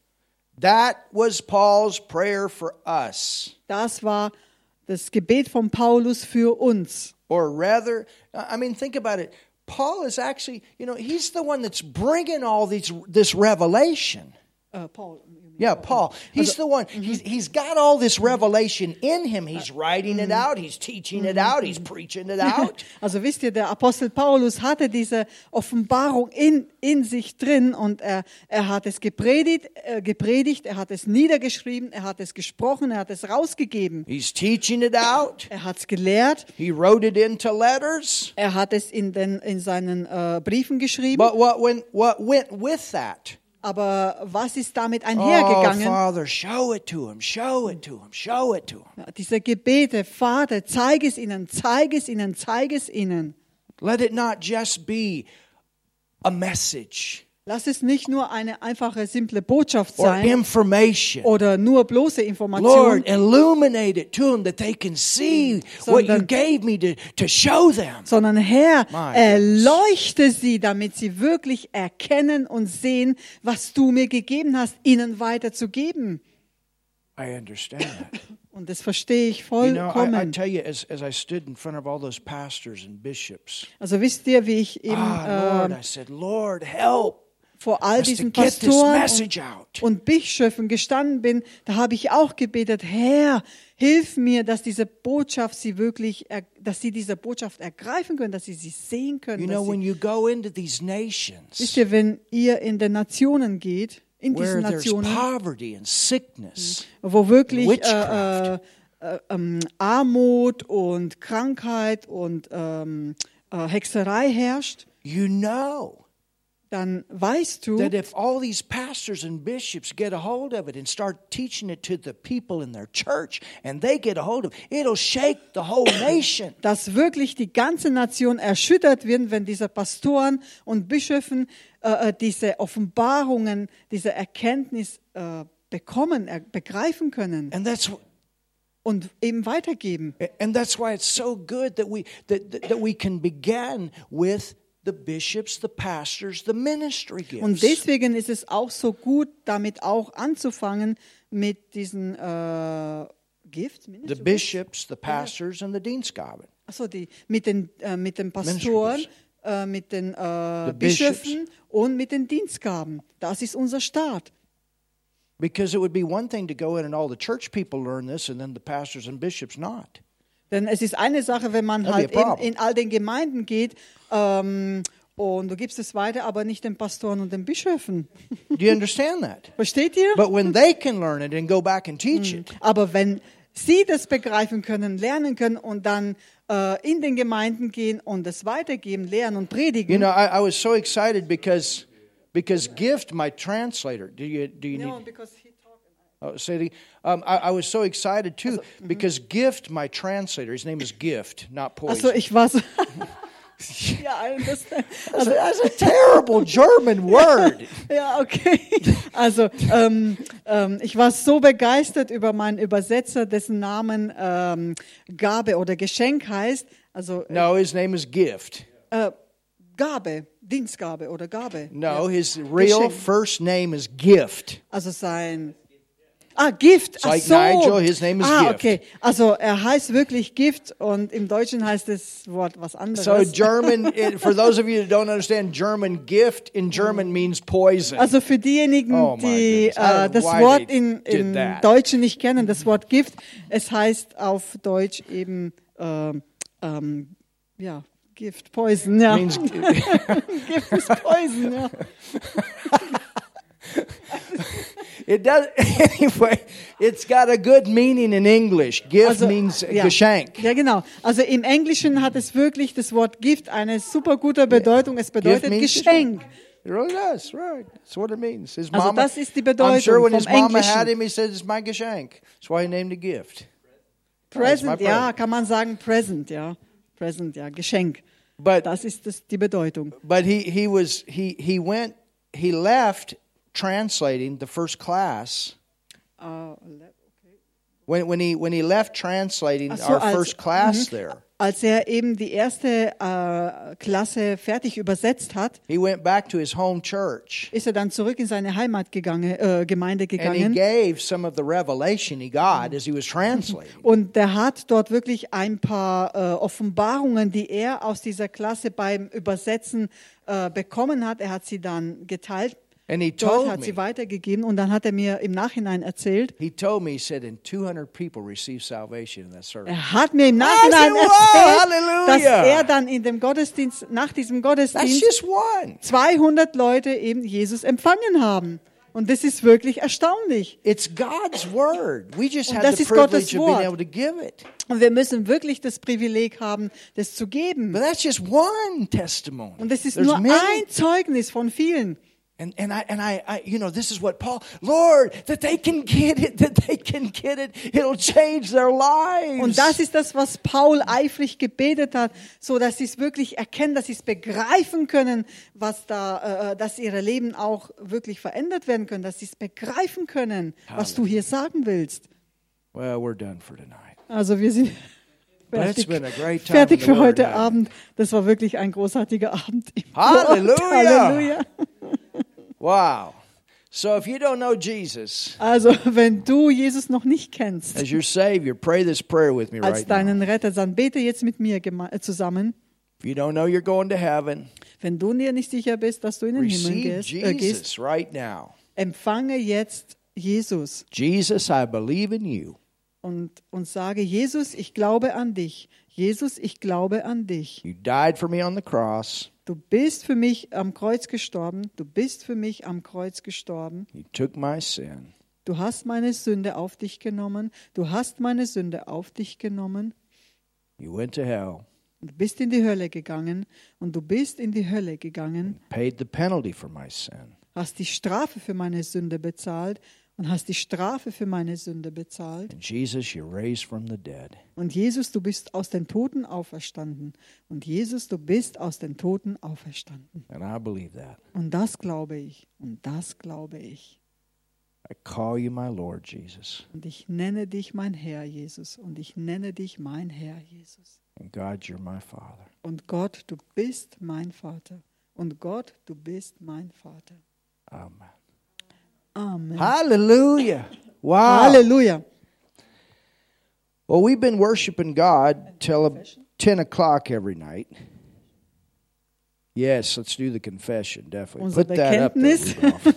Speaker 1: That was Paul's prayer for us.
Speaker 2: Das war das Gebet von Paulus für uns.
Speaker 1: Or rather, I mean, think about it. Paul is actually, you know, he's the one that's bringing all these this revelation.
Speaker 2: Äh, Paul.
Speaker 1: Yeah, Paul. He's the one. He's he's got all this revelation in him. He's writing it out. He's teaching it out. He's preaching it <laughs> out.
Speaker 2: Also wisst ihr, der Apostel Paulus hatte diese Offenbarung in, in sich drin und er, er hat es gepredigt, äh, gepredigt, er hat es niedergeschrieben, er hat es gesprochen, er hat es rausgegeben.
Speaker 1: He's teaching it out.
Speaker 2: Er hat es gelehrt,
Speaker 1: He wrote it into letters.
Speaker 2: er hat es in, den, in seinen äh, Briefen geschrieben.
Speaker 1: But what when what went with that?
Speaker 2: Aber was ist damit
Speaker 1: Oh,
Speaker 2: einhergegangen?
Speaker 1: Father, show it to him. Show it to him. Show it to him.
Speaker 2: Ja, diese Gebete, Vater, zeige es ihnen, zeige es ihnen, zeige es ihnen.
Speaker 1: Let it not just be a message
Speaker 2: Lass es nicht nur eine einfache, simple Botschaft
Speaker 1: or
Speaker 2: sein
Speaker 1: information.
Speaker 2: oder nur bloße Information,
Speaker 1: Lord, illuminate it to them that they can see what you
Speaker 2: Sondern-
Speaker 1: gave me to, to show them.
Speaker 2: sondern Herr, erleuchte sie, damit sie wirklich erkennen und sehen, was du mir gegeben hast, ihnen weiterzugeben.
Speaker 1: I understand that. <coughs>
Speaker 2: Und das verstehe ich
Speaker 1: You know, I, I
Speaker 2: vollkommen. Also wisst ihr, wie ich eben
Speaker 1: ah, Lord,
Speaker 2: ähm,
Speaker 1: I said, Lord, help
Speaker 2: vor all diesen Pastoren und, und Bischöfen gestanden bin, da habe ich auch gebetet, Herr, hilf mir, dass diese Botschaft sie wirklich, dass sie diese Botschaft ergreifen können, dass sie sie sehen können.
Speaker 1: You know, when you go into these
Speaker 2: wisst
Speaker 1: nations
Speaker 2: ihr, wenn ihr in den Nationen geht, in diesen
Speaker 1: there's
Speaker 2: Nationen,
Speaker 1: sickness,
Speaker 2: wo wirklich äh, äh, äh, ähm, Armut und Krankheit und ähm, äh, Hexerei herrscht,
Speaker 1: you know
Speaker 2: dann weißt du,
Speaker 1: that if all these pastors and bishops get a hold of it and start teaching it to the people in their church and they get a hold of it, it'll shake the whole <coughs> nation.
Speaker 2: dass wirklich die ganze Nation erschüttert wird, wenn diese Pastoren und Bischöfen äh, äh, diese Offenbarungen, diese Erkenntnis äh, bekommen, er, begreifen können
Speaker 1: And that's
Speaker 2: und eben weitergeben.
Speaker 1: and that's why it's so good that we that, that, that we can begin with the bishops, the pastors, the ministry
Speaker 2: Und
Speaker 1: gifts.
Speaker 2: deswegen ist es auch so gut, damit auch anzufangen mit diesen äh, Gifts.
Speaker 1: The bishops, the pastors, and the Dienstgaben.
Speaker 2: Achso, die mit den äh, mit den Pastoren, äh, mit den äh, Bischöfen und mit den Dienstgaben. Das ist unser Start.
Speaker 1: Because it would be one thing to go in and all the church people learn this and then the pastors and bishops not.
Speaker 2: Denn es ist eine Sache, wenn man halt in, in all den Gemeinden geht ähm, und du gibst es weiter, aber nicht den Pastoren und den Bischöfen. <laughs>
Speaker 1: Do you understand that?
Speaker 2: Versteht ihr?
Speaker 1: But when they can learn it and go back and teach it,
Speaker 2: Aber wenn sie das begreifen können, lernen können und dann äh, in den Gemeinden gehen und es weitergeben, lehren und predigen.
Speaker 1: you know, I, I was so excited because because Gift, my translator. Do you do you
Speaker 2: No,
Speaker 1: need?
Speaker 2: because he
Speaker 1: it again. um, I, I was so excited too because Gift, my translator, his name is Gift, not Poison.
Speaker 2: Also ich war so. <laughs> <laughs> ja, I understand.
Speaker 1: That's, that's a terrible German <laughs> word.
Speaker 2: Ja, okay. Also ähm, ähm, ich war so begeistert über meinen Übersetzer, dessen Namen ähm, Gabe oder Geschenk heißt. Also äh,
Speaker 1: No, his name is Gift.
Speaker 2: äh, Gabe, Dienstgabe oder Gabe.
Speaker 1: No,
Speaker 2: Ja.
Speaker 1: his real
Speaker 2: Geschenk.
Speaker 1: first name is Gift.
Speaker 2: Also sein Ah, Gift. Ach
Speaker 1: like
Speaker 2: so.
Speaker 1: Nigel, his name is
Speaker 2: ah,
Speaker 1: Gift.
Speaker 2: okay. Also er heißt wirklich Gift und im Deutschen heißt das Wort was anderes.
Speaker 1: So German, <laughs> it, for those of you that don't understand German, gift in German means poison.
Speaker 2: Also für diejenigen,
Speaker 1: Oh
Speaker 2: die
Speaker 1: know
Speaker 2: das Wort in, in. Deutschen nicht kennen, das Wort Gift, es heißt auf Deutsch eben ähm, ähm, ja, Gift, Poison, ja.
Speaker 1: means <laughs>
Speaker 2: Gift ist Poison, ja. <laughs>
Speaker 1: it does <laughs> anyway. It's got a good meaning in English. Gift
Speaker 2: Also,
Speaker 1: means
Speaker 2: ja.
Speaker 1: Geschenk.
Speaker 2: Ja, genau. Also im Englischen hat es wirklich das Wort Gift eine super gute Bedeutung. Es bedeutet
Speaker 1: means
Speaker 2: Geschenk.
Speaker 1: It really does, right? That's what it means. His
Speaker 2: Also
Speaker 1: mama,
Speaker 2: das ist die
Speaker 1: I'm
Speaker 2: Bedeutung
Speaker 1: sure when his mama
Speaker 2: Englischen.
Speaker 1: had him, he said, "It's my Geschenk." That's why he named it gift.
Speaker 2: Present,
Speaker 1: my
Speaker 2: ja, kann man sagen Present, ja. Present, ja, Geschenk.
Speaker 1: But
Speaker 2: Das ist das, die Bedeutung.
Speaker 1: but he he was he he went he left translating the first class when when he when he left translating
Speaker 2: so,
Speaker 1: our
Speaker 2: als-
Speaker 1: first class
Speaker 2: mhm.
Speaker 1: there.
Speaker 2: Als er eben die erste äh, Klasse fertig übersetzt hat,
Speaker 1: He went back to his home church
Speaker 2: ist er dann zurück in seine Heimat gegangen, äh, Gemeinde
Speaker 1: and he
Speaker 2: gegangen.
Speaker 1: gave some of the revelation he got as he was translating.
Speaker 2: Und der hat dort wirklich ein paar äh, Offenbarungen, die er aus dieser Klasse beim Übersetzen äh, bekommen hat. Er hat sie dann geteilt.
Speaker 1: And he
Speaker 2: Dort
Speaker 1: told
Speaker 2: hat sie
Speaker 1: me
Speaker 2: weitergegeben und dann hat er mir im Nachhinein erzählt.
Speaker 1: he told me he said and 200 people received salvation in that service.
Speaker 2: Er hat mir im Nachhinein erzählt, dass er dann in dem Gottesdienst, nach diesem Gottesdienst,
Speaker 1: just one.
Speaker 2: 200 Leute eben Jesus empfangen haben. Und das ist wirklich erstaunlich.
Speaker 1: It's God's word. We just have
Speaker 2: das
Speaker 1: the
Speaker 2: ist Gottes
Speaker 1: privilege of being
Speaker 2: Wort.
Speaker 1: able to give it.
Speaker 2: Und wir müssen wirklich das Privileg haben, das zu geben.
Speaker 1: But that's just one testimony.
Speaker 2: Und das ist
Speaker 1: There's
Speaker 2: nur
Speaker 1: many.
Speaker 2: ein Zeugnis von vielen.
Speaker 1: And and I and I, I you know this is what Paul Lord that they can get it that they can get it it'll change their lives.
Speaker 2: Und das ist das, was Paul eifrig gebetet hat, so dass sie es wirklich erkennen, dass sie es begreifen können, was da, äh, dass ihre Leben auch wirklich verändert werden können, dass sie es begreifen können, was du hier sagen willst.
Speaker 1: well, we're done for tonight.
Speaker 2: Also wir sind
Speaker 1: But it's
Speaker 2: fertig,
Speaker 1: been a great time
Speaker 2: fertig für heute? Abend. Das war wirklich ein großartiger Abend.
Speaker 1: Halleluja!
Speaker 2: Halleluja.
Speaker 1: Wow. So if you don't know Jesus
Speaker 2: Also <laughs> wenn du Jesus noch nicht kennst
Speaker 1: as your Savior, pray this prayer with me
Speaker 2: als
Speaker 1: right now.
Speaker 2: deinen Retter, dann bete jetzt mit mir äh, zusammen.
Speaker 1: If you don't know you're going to heaven,
Speaker 2: Wenn du dir nicht sicher bist, dass du in den Himmel gehst, äh, gehst
Speaker 1: Jesus right now.
Speaker 2: empfange jetzt Jesus
Speaker 1: Jesus, I believe in you.
Speaker 2: und, und sage, Jesus, ich glaube an dich. Jesus, ich glaube an dich.
Speaker 1: You died for me on the cross.
Speaker 2: Du bist für mich am Kreuz gestorben. Du bist für mich am Kreuz gestorben.
Speaker 1: You took my sin.
Speaker 2: Du hast meine Sünde auf dich genommen. Du hast meine Sünde auf dich genommen.
Speaker 1: You went to hell.
Speaker 2: Du bist in die Hölle gegangen und du bist in die Hölle gegangen,
Speaker 1: paid the penalty for my sin.
Speaker 2: hast die Strafe für meine Sünde bezahlt und hast die Strafe für meine Sünde bezahlt.
Speaker 1: And Jesus, you raised from the dead.
Speaker 2: Und Jesus, du bist aus den Toten auferstanden. Und Jesus, du bist aus den Toten auferstanden.
Speaker 1: And I believe that.
Speaker 2: Und das glaube ich. Und das glaube ich.
Speaker 1: I call you my Lord Jesus.
Speaker 2: Und ich nenne dich mein Herr Jesus. Und ich nenne dich mein Herr Jesus.
Speaker 1: And God, you're my Father.
Speaker 2: Und Gott, du bist mein Vater. Und Gott, du bist mein Vater.
Speaker 1: Amen.
Speaker 2: Amen.
Speaker 1: Hallelujah. Wow.
Speaker 2: Halleluja.
Speaker 1: Well, we've been worshiping God till 10 o'clock every night. Yes, let's do the confession, definitely. Put that up there.